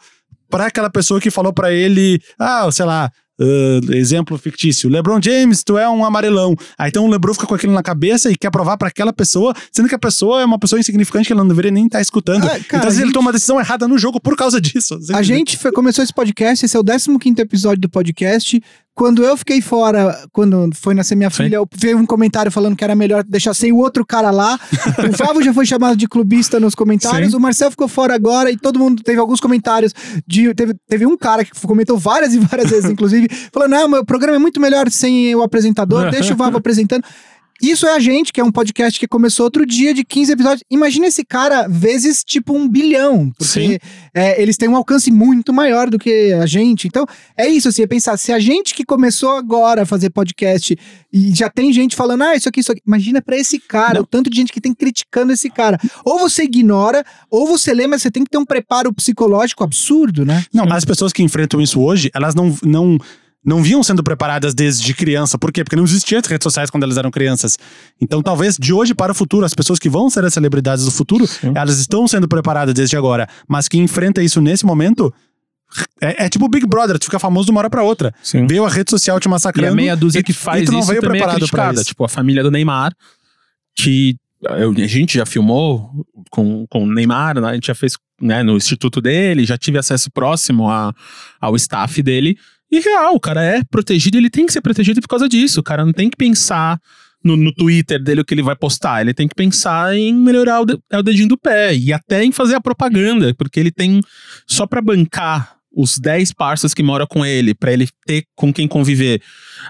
pra aquela pessoa que falou pra ele, ah, sei lá, ah, exemplo fictício, LeBron James, tu é um amarelão. Aí então o LeBron fica com aquilo na cabeça e quer provar pra aquela pessoa, sendo que a pessoa é uma pessoa insignificante que ela não deveria nem estar escutando. Ah, cara, então às vezes a ele gente- toma uma decisão errada no jogo por causa disso. A gente foi- começou esse podcast, esse é o 15 episódio do podcast. Quando eu fiquei fora, quando foi nascer minha Sim. filha, eu veio um comentário falando que era melhor deixar sem o outro cara lá. o Fábio já foi chamado de clubista nos comentários, Sim. o Marcel ficou fora agora e todo mundo teve alguns comentários. De, teve, teve um cara que comentou várias e várias vezes, inclusive, falando: não, meu programa é muito melhor sem o apresentador, deixa o Vavo apresentando. Isso é a gente, que é um podcast que começou outro dia de 15 episódios. Imagina esse cara vezes tipo um bilhão. Porque é, eles têm um alcance muito maior do que a gente. Então, é isso, assim, é pensar, se a gente que começou agora a fazer podcast e já tem gente falando, ah, isso aqui, isso aqui. Imagina pra esse cara, Não. o tanto de gente que tem criticando esse cara. Ou você ignora, ou você lê, mas você tem que ter um preparo psicológico absurdo, né? Não, as pessoas que enfrentam isso hoje, elas não, não, não vinham sendo preparadas desde criança. Por quê? Porque não existiam as redes sociais quando elas eram crianças. Então, talvez de hoje para o futuro, as pessoas que vão ser as celebridades do futuro, Sim. elas estão sendo preparadas desde agora. Mas quem enfrenta isso nesse momento. É, é tipo o Big Brother, tu fica famoso de uma hora pra outra. Sim. Veio a rede social te E massacrando. a meia dúzia e- que e faz tu não isso veio é preparado pra criticada. isso. Tipo, a família do Neymar, que a gente já filmou com, com o Neymar, né? a gente já fez né, no instituto dele, já tive acesso próximo a, ao staff dele. E real, o cara é protegido, ele tem que ser protegido por causa disso. O cara não tem que pensar no, no Twitter dele o que ele vai postar. Ele tem que pensar em melhorar o, de- é o dedinho do pé e até em fazer a propaganda, porque ele tem só pra bancar os 10 parceiros que moram com ele, pra ele ter com quem conviver,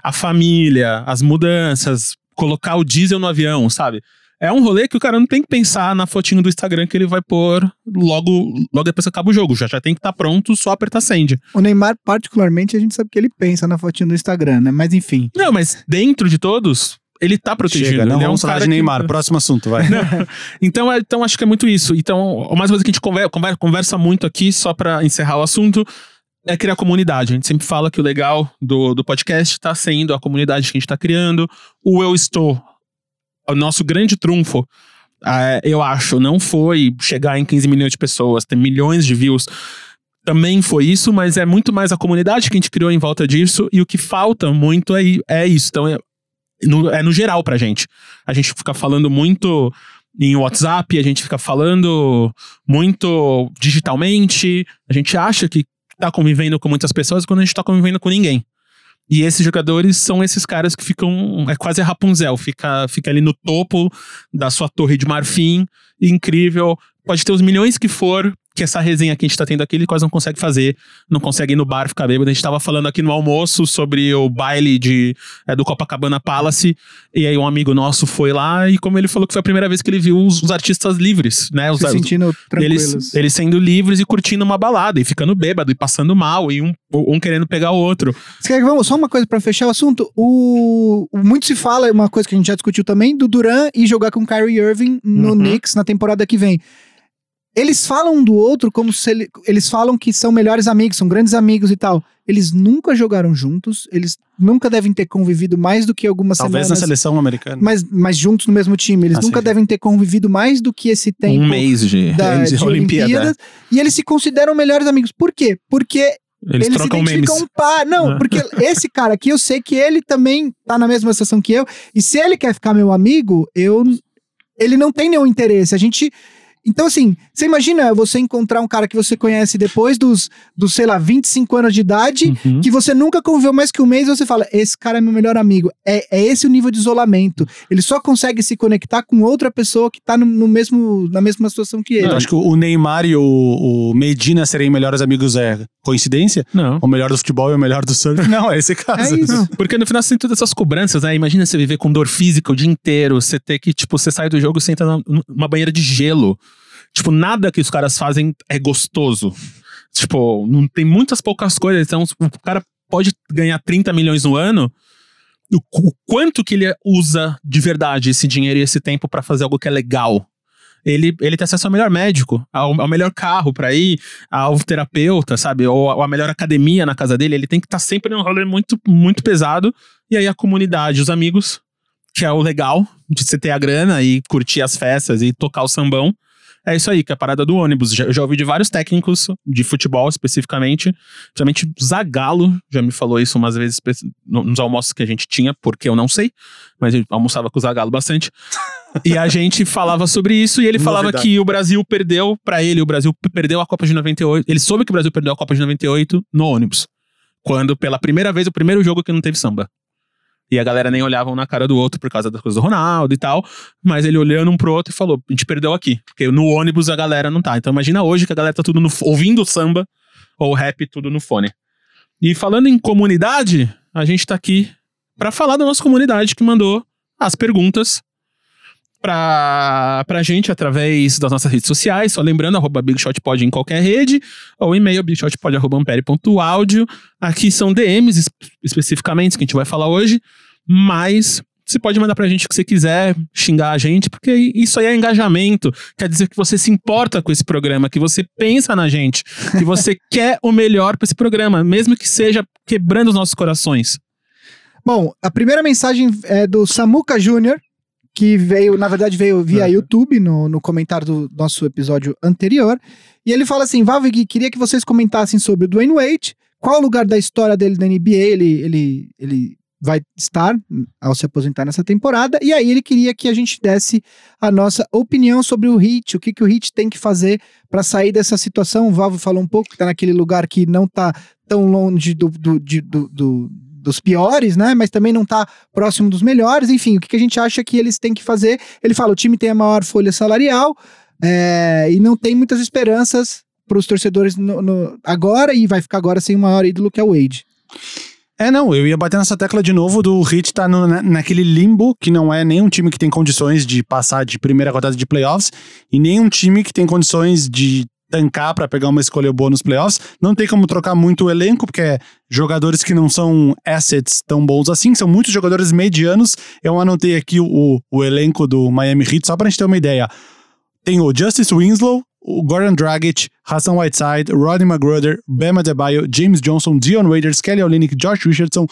a família, as mudanças, colocar o diesel no avião, sabe? É um rolê que o cara não tem que pensar na fotinho do Instagram que ele vai pôr logo, logo depois que acaba o jogo. Já, já tem que estar pronto, só apertar send. O Neymar, particularmente, a gente sabe que ele pensa na fotinha do Instagram, né? Mas enfim. Não, mas dentro de todos, ele tá protegido. Chega, não ele é um falar cara de que- Neymar. Próximo assunto, vai. Então, é- então acho que é muito isso. Então, mais uma coisa que a gente conversa, conversa, muito aqui, só pra encerrar o assunto, é criar comunidade. A gente sempre fala que o legal do, do podcast tá sendo a comunidade que a gente tá criando. O Eu Estou, o nosso grande trunfo, é, eu acho, não foi chegar em 15 milhões de pessoas, ter milhões de views. Também foi isso, mas é muito mais a comunidade que a gente criou em volta disso. E o que falta muito é, é isso. Então, é no, é no geral pra gente. A gente fica falando muito em WhatsApp, a gente fica falando muito digitalmente, a gente acha que tá convivendo com muitas pessoas quando a gente tá convivendo com ninguém. E esses jogadores são esses caras que ficam. É quase Rapunzel, fica, fica ali no topo da sua torre de marfim, incrível. Pode ter os milhões que for, que essa resenha que a gente tá tendo aqui, ele quase não consegue fazer, não consegue ir no bar ficar bêbado. A gente tava falando aqui no almoço sobre o baile de, é, do Copacabana Palace, e aí um amigo nosso foi lá, e como ele falou que foi a primeira vez que ele viu os, os artistas livres, né? Os, Se sentindo tranquilos. eles, eles sendo livres e curtindo uma balada, e ficando bêbado, e passando mal, e um, um querendo pegar o outro. Você quer que vamos, só uma coisa pra fechar o assunto. O, muito se fala, uma coisa que a gente já discutiu também, do Duran e jogar com o Kyrie Irving no Uhum. Knicks na temporada que vem. Eles falam um do outro como se ele- eles falam que são melhores amigos, são grandes amigos e tal. Eles nunca jogaram juntos, eles nunca devem ter convivido mais do que algumas Talvez na semanas. seleção americana. Mas, mas juntos no mesmo time. Eles Ah, nunca sim. devem ter convivido mais do que esse tempo um mês de, da, de, de Olimpíada. Olimpíadas. E eles se consideram melhores amigos. Por quê? Porque Eles, eles, trocam se memes. identificam um par. Não, É. porque esse cara aqui, eu sei que ele também tá na mesma situação que eu. E se ele quer ficar meu amigo, eu. Ele não tem nenhum interesse. A gente. Então, assim, você imagina você encontrar um cara que você conhece depois dos, dos sei lá, 25 anos de idade, Uhum. que você nunca conviveu mais que um mês, e você fala: esse cara é meu melhor amigo. É, é esse o nível de isolamento. Ele só consegue se conectar com outra pessoa que tá no, no mesmo, na mesma situação que ele. Eu acho que o Neymar e o, o Medina serem melhores amigos é coincidência? Não. O melhor do futebol e o melhor do surf? Não, é esse caso. É isso. Porque no final você tem todas essas cobranças, né? Imagina você viver com dor física o dia inteiro, você ter que, tipo, você sai do jogo e você entra numa banheira de gelo. Tipo, nada que os caras fazem é gostoso. Tipo, não tem muitas poucas coisas. Então, o cara pode ganhar 30 milhões no ano. O, o quanto que ele usa de verdade esse dinheiro e esse tempo pra fazer algo que é legal? Ele, ele tem acesso ao melhor médico, ao, ao melhor carro pra ir, ao terapeuta, sabe? Ou a melhor academia na casa dele. Ele tem que estar sempre num rolê muito, muito pesado. E aí a comunidade, os amigos, que é o legal de você ter a grana e curtir as festas e tocar o sambão. É isso aí, que é a parada do ônibus. Já, eu já ouvi de vários técnicos de futebol especificamente. Principalmente Zagalo já me falou isso umas vezes nos almoços que a gente tinha, porque eu não sei, mas eu almoçava com o Zagalo bastante. e a gente falava sobre isso e ele falava Novidade. que o Brasil perdeu pra ele, o Brasil perdeu a Copa de 98. Ele soube que o Brasil perdeu a Copa de 98 no ônibus. Quando pela primeira vez, o primeiro jogo que não teve samba. E a galera nem olhava um na cara do outro por causa das coisas do Ronaldo e tal. Mas ele olhando um pro outro e falou: a gente perdeu aqui. Porque no ônibus a galera não tá. Então imagina hoje que a galera tá tudo no, ouvindo samba ou rap tudo no fone. E falando em comunidade, a gente tá aqui pra falar da nossa comunidade que mandou as perguntas pra, pra gente através das nossas redes sociais. Só lembrando, arroba BigShotPod em qualquer rede, ou e-mail bigshotpod.ampere.audio. Aqui são DMs es- especificamente que a gente vai falar hoje, mas você pode mandar pra gente o que você quiser, xingar a gente, porque isso aí é engajamento. Quer dizer que você se importa com esse programa, que você pensa na gente, que você quer o melhor pra esse programa, mesmo que seja quebrando os nossos corações. Bom, a primeira mensagem é do Samuca Júnior, que veio, na verdade, veio via Uhum. YouTube, no, no comentário do nosso episódio anterior. E ele fala assim: Valve, Gui, queria que vocês comentassem sobre o Dwayne Wade, qual o lugar da história dele na NBA ele, ele, ele vai estar ao se aposentar nessa temporada. E aí ele queria que a gente desse a nossa opinião sobre o Heat, o que, que o Heat tem que fazer para sair dessa situação. O Valve falou um pouco que tá naquele lugar que não tá tão longe do, do, de- do- do- dos piores, né? Mas também não tá próximo dos melhores. Enfim, o que, que a gente acha que eles têm que fazer? Ele fala: o time tem a maior folha salarial é, e não tem muitas esperanças para os torcedores no- no- agora e vai ficar agora sem o maior ídolo que é o Wade. É, não, eu ia bater nessa tecla de novo do Heat tá no- na- naquele limbo que não é nem um time que tem condições de passar de primeira rodada de playoffs e nem um time que tem condições de tancar pra pegar uma escolha boa nos playoffs. Não tem como trocar muito o elenco, porque é jogadores que não são assets tão bons assim, são muitos jogadores medianos. Eu anotei aqui o, o elenco do Miami Heat só pra gente ter uma ideia. Tem o Justice Winslow, o Gordon Dragic, Hassan Whiteside, Rodney McGruder, Bam Adebayo, James Johnson, Dion Waiters, Kelly Olynyk, Josh Richardson,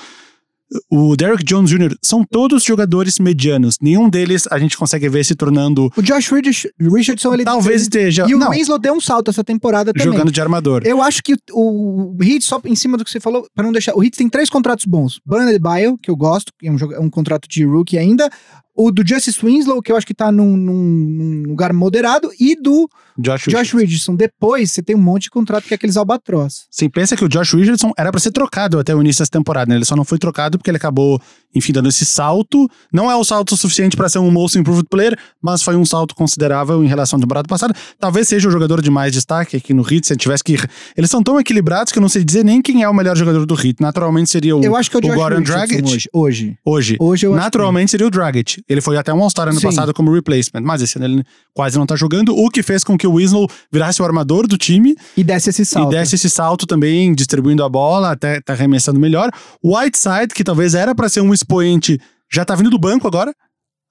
o Derrick Jones Jr. São todos jogadores medianos. Nenhum deles a gente consegue ver se tornando... O Josh Richard- Richardson, ele. Talvez esteja... E o não, Winslow deu um salto essa temporada também. jogando de armador. Eu acho que o, o Heat, só em cima do que você falou, para não deixar. O Heat tem três contratos bons. Ban Bio, que eu gosto, que é um, um contrato de rookie ainda. O do Justice Winslow, que eu acho que tá num, num- lugar moderado, e do Josh, Josh Richardson. Depois, você tem um monte de contrato que é aqueles albatroz. Sim, pensa que o Josh Richardson era pra ser trocado até o início dessa temporada, né? Ele só não foi trocado porque ele acabou, enfim, dando esse salto. Não é o salto suficiente pra ser um Most Improved Player, mas foi um salto considerável em relação à temporada passada. Talvez seja o jogador de mais destaque aqui no Heat, se ele tivesse que... Eles são tão equilibrados que eu não sei dizer nem quem é o melhor jogador do Heat. Naturalmente seria o, eu acho que é o Josh Goran Dragic. hoje. Hoje, Hoje. hoje eu acho que- Naturalmente seria o Dragic. Ele foi até um All-Star ano Sim. passado como replacement, mas esse ano ele quase não tá jogando, o que fez com que o Winslow virasse o armador do time E desce esse salto. e desse esse salto também, distribuindo a bola, até tá arremessando melhor. O Whiteside, que talvez era pra ser um expoente, já tá vindo do banco agora,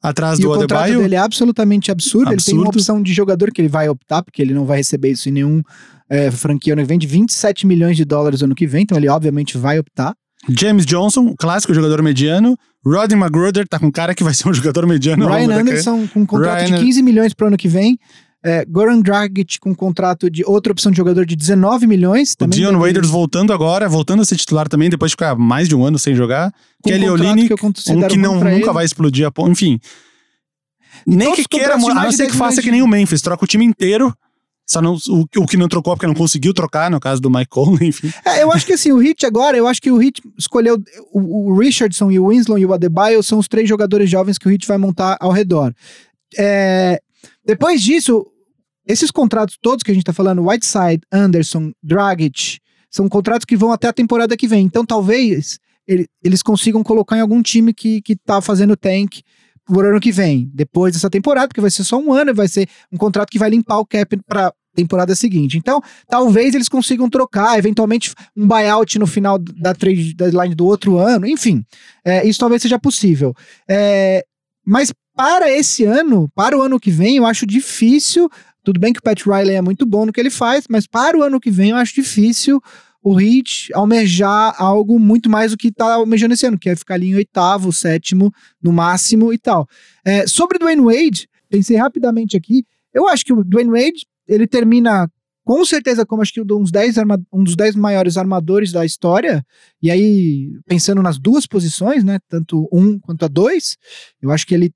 atrás E do o contrato Adebayo. dele é absolutamente absurdo. Ele tem uma Absurdo. opção de jogador que ele vai optar, porque ele não vai receber isso em nenhum é, franquia ano que vem, de 27 milhões de dólares ano que vem. Então ele obviamente vai optar. James Johnson, clássico jogador mediano. Rodney McGruder tá com cara que vai ser um jogador mediano. Ryan. Anderson com um contrato Ryan- de 15 milhões pro ano que vem. É, Goran Dragic com um contrato de outra opção de jogador de 19 milhões. O Dion Waiters voltando agora, voltando a ser titular também, depois de ficar mais de um ano sem jogar. com um Kelly Olynyk, um considero que não, nunca ele. vai explodir a ponta. Enfim. Nem que queira, de a não de ser 10 que faça milhões que nem o Memphis, troca o time inteiro. Só não, o, o que não trocou porque não conseguiu trocar, no caso do Mike Conley, enfim. É, eu acho que assim, o Hit agora, eu acho que o Hit escolheu o, o Richardson e o Winslow e o Adebayo são os três jogadores jovens que o Hit vai montar ao redor. É, depois disso, esses contratos todos que a gente tá falando, Whiteside, Anderson, Dragic, são contratos que vão até a temporada que vem. Então talvez ele- eles consigam colocar em algum time que, que tá fazendo tank por ano que vem, depois dessa temporada, porque vai ser só um ano, e vai ser um contrato que vai limpar o cap pra temporada seguinte. Então, talvez eles consigam trocar, eventualmente um buyout no final da trade deadline do outro ano, enfim, é, isso talvez seja possível. É, mas para esse ano, para o ano que vem, eu acho difícil. Tudo bem que o Pat Riley é muito bom no que ele faz, mas para o ano que vem eu acho difícil o Heat almejar algo muito mais do que tá almejando esse ano, que é ficar ali em oitavo, sétimo, no máximo e tal. É, sobre o Dwayne Wade, pensei rapidamente aqui, eu acho que o Dwayne Wade, ele termina com certeza como acho que um dos 10 arma- um dos 10 maiores armadores da história, e aí pensando nas duas posições, né, tanto um quanto a dois, eu acho que ele,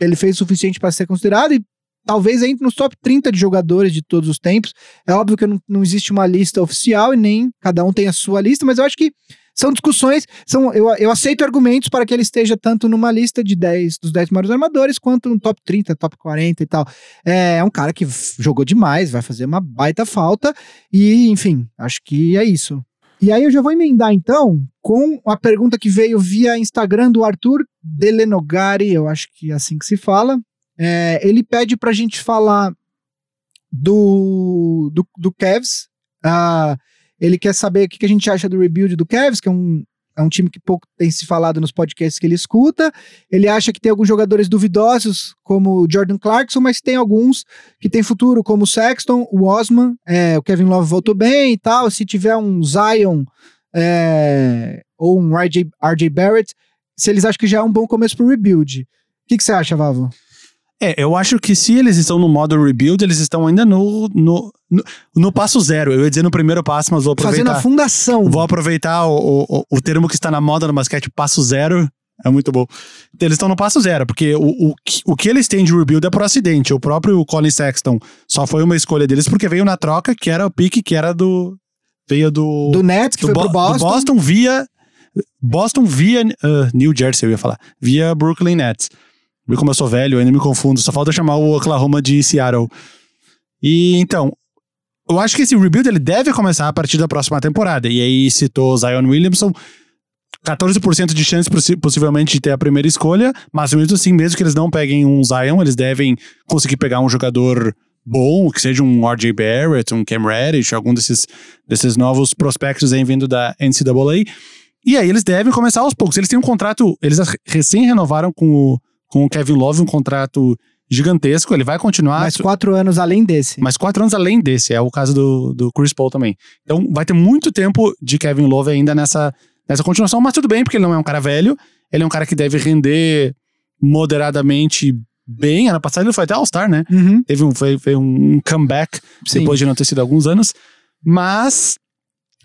ele fez o suficiente para ser considerado e talvez entre nos top 30 de jogadores de todos os tempos. É óbvio que não, não existe uma lista oficial e nem cada um tem a sua lista, mas eu acho que são discussões, são, eu, eu aceito argumentos para que ele esteja tanto numa lista de 10 dos 10 maiores armadores, quanto no top 30, top 40 e tal. É, é um cara que jogou demais, vai fazer uma baita falta, e enfim, acho que é isso. E aí eu já vou emendar então com a pergunta que veio via Instagram do Arthur Delenogari, eu acho que é assim que se fala. É, ele pede pra gente falar do, do, do Cavs. Ah, ele quer saber o que, a gente acha do rebuild do Cavs, que é um, é um time que pouco tem se falado nos podcasts que ele escuta. Ele acha que tem alguns jogadores duvidosos, como o Jordan Clarkson, mas tem alguns que tem futuro, como o Sexton, o Osman, é, o Kevin Love voltou bem e tal. Se tiver um Zion é, ou um RJ, RJ Barrett, se eles acham que já é um bom começo pro rebuild. O que, que você acha, Vavo? É, eu acho que se eles estão no modo rebuild, eles estão ainda no, no, no, no passo zero. Eu ia dizer no primeiro passo, mas vou Fazendo a aproveitar. fundação. Vou aproveitar o, o, o termo que está na moda no basquete, passo zero. É muito bom. Eles estão no passo zero, porque o, o, que- o que eles têm de rebuild é por acidente. O próprio Colin Sexton só foi uma escolha deles porque veio na troca, que era o pique, que era do. Veio do. Do Nets, que do foi pro do Boston. Boston via. Boston via uh, New Jersey, eu ia falar. Via Brooklyn Nets. Viu como eu sou velho, eu ainda me confundo. Só falta chamar o Oklahoma de Seattle. E então, eu acho que esse rebuild ele deve começar a partir da próxima temporada. E aí citou Zion Williamson. 14% de chance possi- possivelmente de ter a primeira escolha, mas mesmo assim, mesmo que eles não peguem um Zion, eles devem conseguir pegar um jogador bom, que seja um RJ Barrett, um Cam Reddish, algum desses, desses novos prospectos aí vindo da NCAA. E aí eles devem começar aos poucos. Eles têm um contrato, eles recém renovaram com o, com o Kevin Love um contrato gigantesco, ele vai continuar mais quatro anos além desse. mas quatro anos além desse, é o caso do, do Chris Paul também. Então vai ter muito tempo de Kevin Love ainda nessa, nessa continuação, mas tudo bem, porque ele não é um cara velho, ele é um cara que deve render moderadamente bem. Ano passado ele foi até All-Star, né? Uhum, Teve um, foi, foi um comeback sim. depois de não ter sido alguns anos. Mas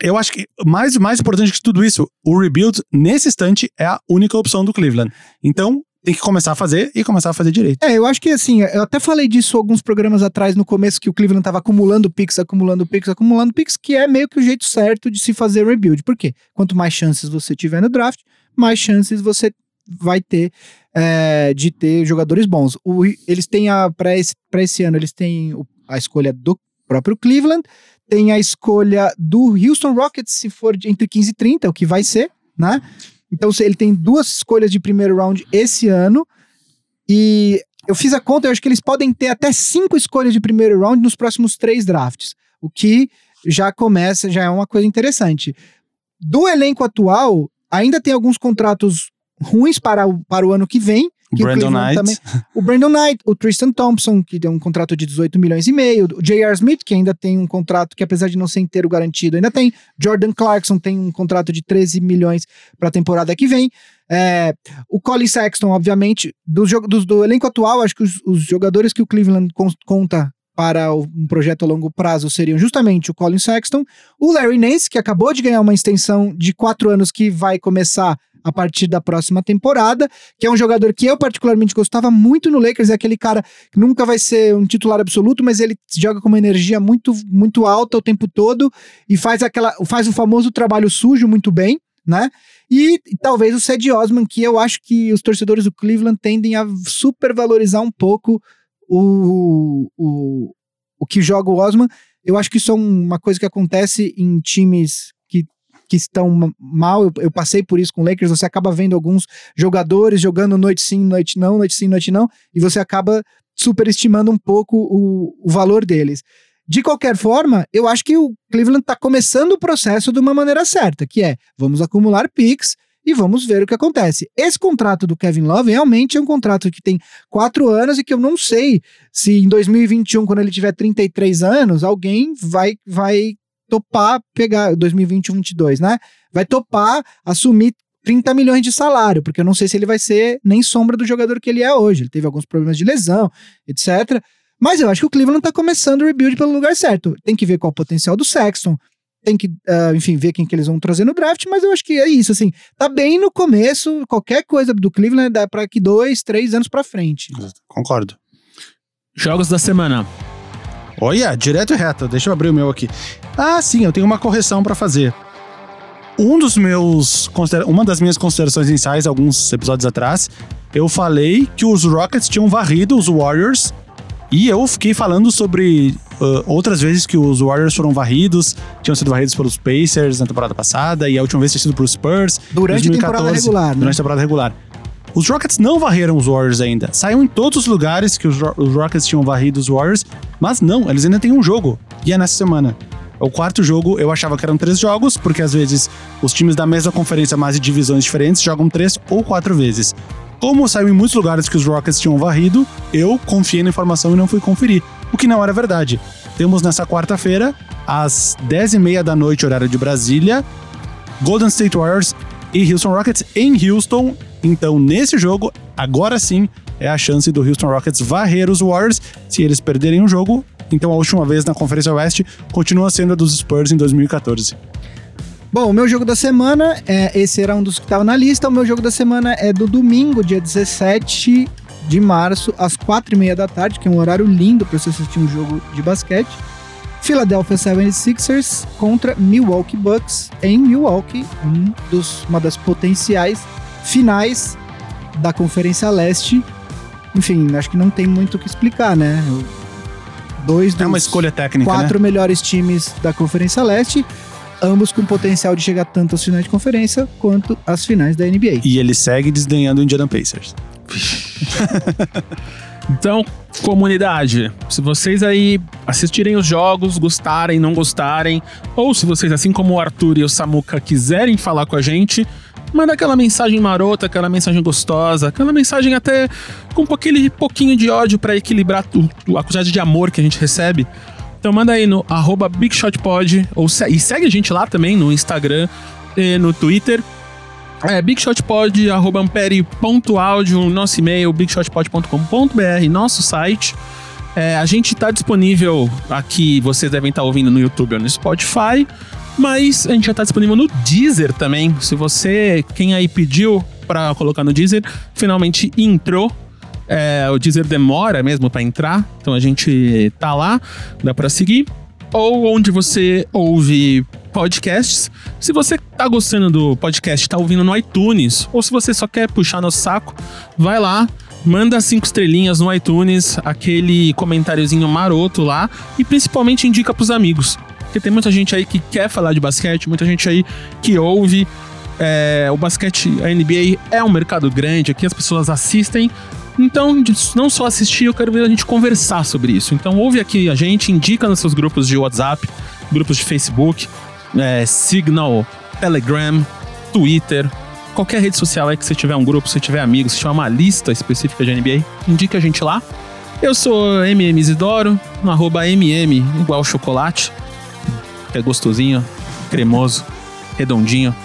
eu acho que mais, mais importante que tudo isso, o rebuild, nesse instante, é a única opção do Cleveland. Então, tem que começar a fazer e começar a fazer direito. É, eu acho que assim, eu até falei disso alguns programas atrás no começo que o Cleveland tava acumulando picks, acumulando picks, acumulando picks, que é meio que o jeito certo de se fazer rebuild. Por quê? Quanto mais chances você tiver no draft, mais chances você vai ter é, de ter jogadores bons. O, eles têm a para esse, esse ano eles têm a escolha do próprio Cleveland, tem a escolha do Houston Rockets se for entre 15 e 30, o que vai ser, né? Então ele tem duas escolhas de primeiro round esse ano. E eu fiz a conta, eu acho que eles podem ter até cinco escolhas de primeiro round nos próximos três drafts. O que já começa, já é uma coisa interessante. Do elenco atual, ainda tem alguns contratos ruins para o, para o ano que vem, que Brandon o Knight. também. O Brandon Knight, o Tristan Thompson, que tem um contrato de 18 milhões e meio, o J.R. Smith, que ainda tem um contrato que, apesar de não ser inteiro garantido, ainda tem. Jordan Clarkson tem um contrato de 13 milhões para a temporada que vem. É, o Colin Sexton, obviamente, do, jogo, do, do elenco atual, acho que os, os jogadores que o Cleveland con- conta para um projeto a longo prazo seriam justamente o Colin Sexton, o Larry Nance, que acabou de ganhar uma extensão de quatro anos que vai começar a partir da próxima temporada, que é um jogador que eu particularmente gostava muito no Lakers, é aquele cara que nunca vai ser um titular absoluto, mas ele joga com uma energia muito, muito alta o tempo todo e faz aquela faz o famoso trabalho sujo muito bem, né? E, e talvez o Ced Osman, que eu acho que os torcedores do Cleveland tendem a supervalorizar um pouco o, o, o que joga o Osman. Eu acho que isso é um- uma coisa que acontece em times que, que estão ma- mal. Eu, eu passei por isso com o Lakers. Você acaba vendo alguns jogadores jogando noite sim, noite não, noite sim, noite não, e você acaba superestimando um pouco o, o valor deles. De qualquer forma, eu acho que o Cleveland está começando o processo de uma maneira certa, que é vamos acumular picks e vamos ver o que acontece. Esse contrato do Kevin Love realmente é um contrato que tem quatro anos e que eu não sei se em 2021, quando ele tiver 33 anos, alguém vai, vai topar pegar 2021, 22, né? Vai topar assumir 30 milhões de salário, porque eu não sei se ele vai ser nem sombra do jogador que ele é hoje. Ele teve alguns problemas de lesão, etc. Mas eu acho que o Cleveland tá começando o rebuild pelo lugar certo. Tem que ver qual é o potencial do Sexton, tem que, ah, enfim, ver quem que eles vão trazer no draft, mas eu acho que é isso, assim, tá bem no começo, qualquer coisa do Cleveland dá para que dois, três anos pra frente. Concordo. Jogos da semana. Olha, direto e reto. Deixa eu abrir o meu aqui. Ah, sim, eu tenho uma correção pra fazer. Um dos meus. Uma das minhas considerações iniciais, alguns episódios atrás, eu falei que os Rockets tinham varrido os Warriors. E eu fiquei falando sobre ah, outras vezes que os Warriors foram varridos, tinham sido varridos pelos Pacers na temporada passada, e a última vez tinha sido pelos Spurs. Durante a temporada 2014, regular, né? Durante a temporada regular. Os Rockets não varreram os Warriors ainda. Saiu em todos os lugares que os, os Rockets tinham varrido os Warriors, mas não, eles ainda têm um jogo. E é nessa semana. O quarto jogo, eu achava que eram três jogos, porque às vezes os times da mesma conferência, mas de divisões diferentes, jogam três ou quatro vezes. Como saiu em muitos lugares que os Rockets tinham varrido, eu confiei na informação e não fui conferir. O que não era verdade. Temos nessa quarta-feira, às 10h30 da noite, horário de Brasília, Golden State Warriors e Houston Rockets em Houston. Então, nesse jogo, agora sim é a chance do Houston Rockets varrer os Warriors. Se eles perderem o jogo, então a última vez na Conferência Oeste continua sendo a dos Spurs em 2014. Bom, o meu jogo da semana, é, esse era um dos que estava na lista. O meu jogo da semana é do domingo, dia 17 de março, às quatro e meia da tarde, que é um horário lindo para você assistir um jogo de basquete. Philadelphia 76ers contra Milwaukee Bucks em Milwaukee, um dos, uma das potenciais finais da Conferência Leste. Enfim, acho que não tem muito o que explicar, né? Dois É uma dos- escolha técnica, quatro né? melhores times da Conferência Leste, ambos com potencial de chegar tanto às finais de conferência quanto às finais da NBA. E ele segue desdenhando o Indiana Pacers. Então, comunidade, se vocês aí assistirem os jogos, gostarem, não gostarem, ou se vocês, assim como o Arthur e o Samuca, quiserem falar com a gente, manda aquela mensagem marota, aquela mensagem gostosa, aquela mensagem até com aquele pouquinho de ódio pra equilibrar o- a quantidade de amor que a gente recebe. Então manda aí no arroba BigShotPod, ou e segue a gente lá também no Instagram e no Twitter. É bigshotpod, arroba ampere.audio, nosso e-mail, bigshotpod.com.br, nosso site. É, a gente tá disponível aqui, vocês devem estar ouvindo no YouTube ou no Spotify, mas a gente já tá disponível no Deezer também. Se você, quem aí pediu pra colocar no Deezer. Finalmente entrou. É, o Deezer demora mesmo pra entrar, então a gente tá lá, dá pra seguir. Ou onde você ouve podcasts. Se você tá gostando do podcast, tá ouvindo no iTunes, ou se você só quer puxar no saco, vai lá, manda cinco estrelinhas no iTunes, aquele comentáriozinho maroto lá e principalmente indica pros amigos. Porque tem muita gente aí que quer falar de basquete, muita gente aí que ouve. É, o basquete, a NBA é um mercado grande, aqui as pessoas assistem. Então, não só assistir, eu quero ver a gente conversar sobre isso. Então, ouve aqui a gente, indica nos seus grupos de WhatsApp, grupos de Facebook, é, Signal, Telegram, Twitter, qualquer rede social aí que você tiver um grupo, se tiver amigos, se tiver uma lista específica de NBA, indique a gente lá. Eu sou MM Isidoro, no arroba MM igual chocolate, que é gostosinho, cremoso, redondinho.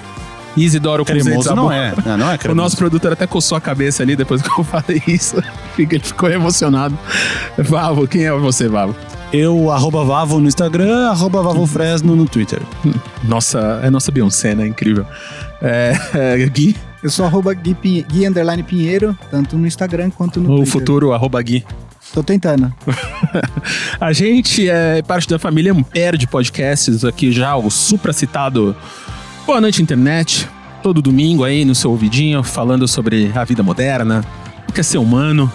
Isidoro Cremoso não é. Não, não é O cremoso. nosso produtor até coçou a cabeça ali depois que eu falei isso. Ele ficou emocionado. Vavo, quem é você, Vavo? Eu, arroba Vavo no Instagram, arroba Vavo Fresno no Twitter. Nossa, é nossa Beyoncé, né? Incrível. É, é, Gui, Eu sou arroba Gui, Gui underline Pinheiro, tanto no Instagram quanto no o Twitter. futuro, arroba Gui. Tô tentando. A gente é parte da família Ampere de podcasts, aqui já o supracitado Boa Noite Internet, todo domingo aí no seu ouvidinho, falando sobre a vida moderna, o que é ser humano.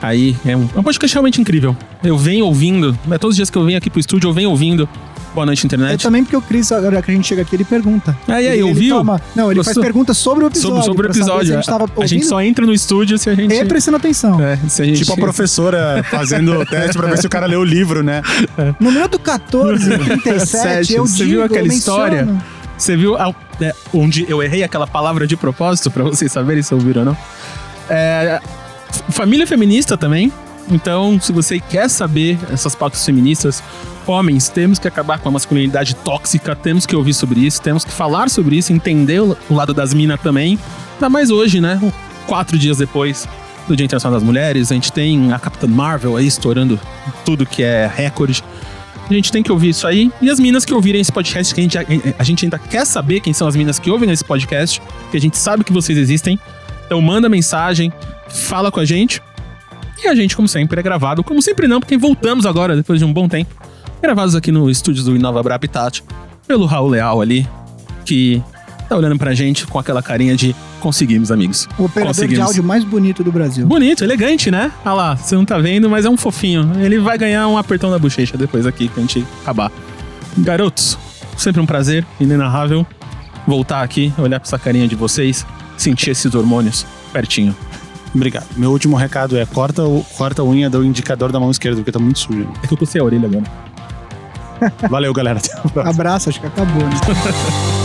Aí é um, é um podcast realmente incrível. Eu venho ouvindo, né, todos os dias que eu venho aqui pro estúdio, eu venho ouvindo Boa Noite É Internet. também porque o Cris, agora que a gente chega aqui, ele pergunta. Ah, e aí, ele, ouviu? Ele toma- Não, ele Gostou? faz perguntas sobre o episódio. Sobre, sobre o episódio. Se a gente tava a gente só entra no estúdio se a gente. e prestando atenção. É, se a gente Tipo a professora fazendo o teste pra ver se o cara leu o livro, né? No minuto 14, 37, eu Você digo, viu aquela eu menciono. história? Você viu a- é, onde eu errei aquela palavra de propósito pra vocês saberem se ouviram ou não? É, família feminista também. Então, se você quer saber essas pautas feministas, homens, temos que acabar com a masculinidade tóxica, temos que ouvir sobre isso, temos que falar sobre isso, entender o lado das minas também. Ainda mais hoje, né? Quatro dias depois do Dia Internacional das Mulheres, a gente tem a Capitã Marvel aí estourando tudo que é recorde. A gente tem que ouvir isso aí. E as minas que ouvirem esse podcast, que a gente, a gente ainda quer saber quem são as minas que ouvem esse podcast, que a gente sabe que vocês existem. Então manda mensagem, fala com a gente. E a gente, como sempre, é gravado. Como sempre não, porque voltamos agora, depois de um bom tempo. Gravados aqui no estúdio do Inova Habitat, pelo Raul Leal ali, que tá olhando pra gente com aquela carinha de conseguimos, amigos. O operador de Conseguimos. áudio mais bonito do Brasil. Bonito, elegante, né? Olha lá, você não tá vendo, mas é um fofinho. Ele vai ganhar um apertão da bochecha depois aqui, quando a gente acabar. Garotos, sempre um prazer, inenarrável, voltar aqui, olhar pra essa carinha de vocês, sentir esses hormônios pertinho. Obrigado. Meu último recado é corta, o, corta a unha do indicador da mão esquerda, porque tá muito sujo. É que eu cocei a orelha agora. Valeu, galera. Até a. Abraço, acho que acabou, né?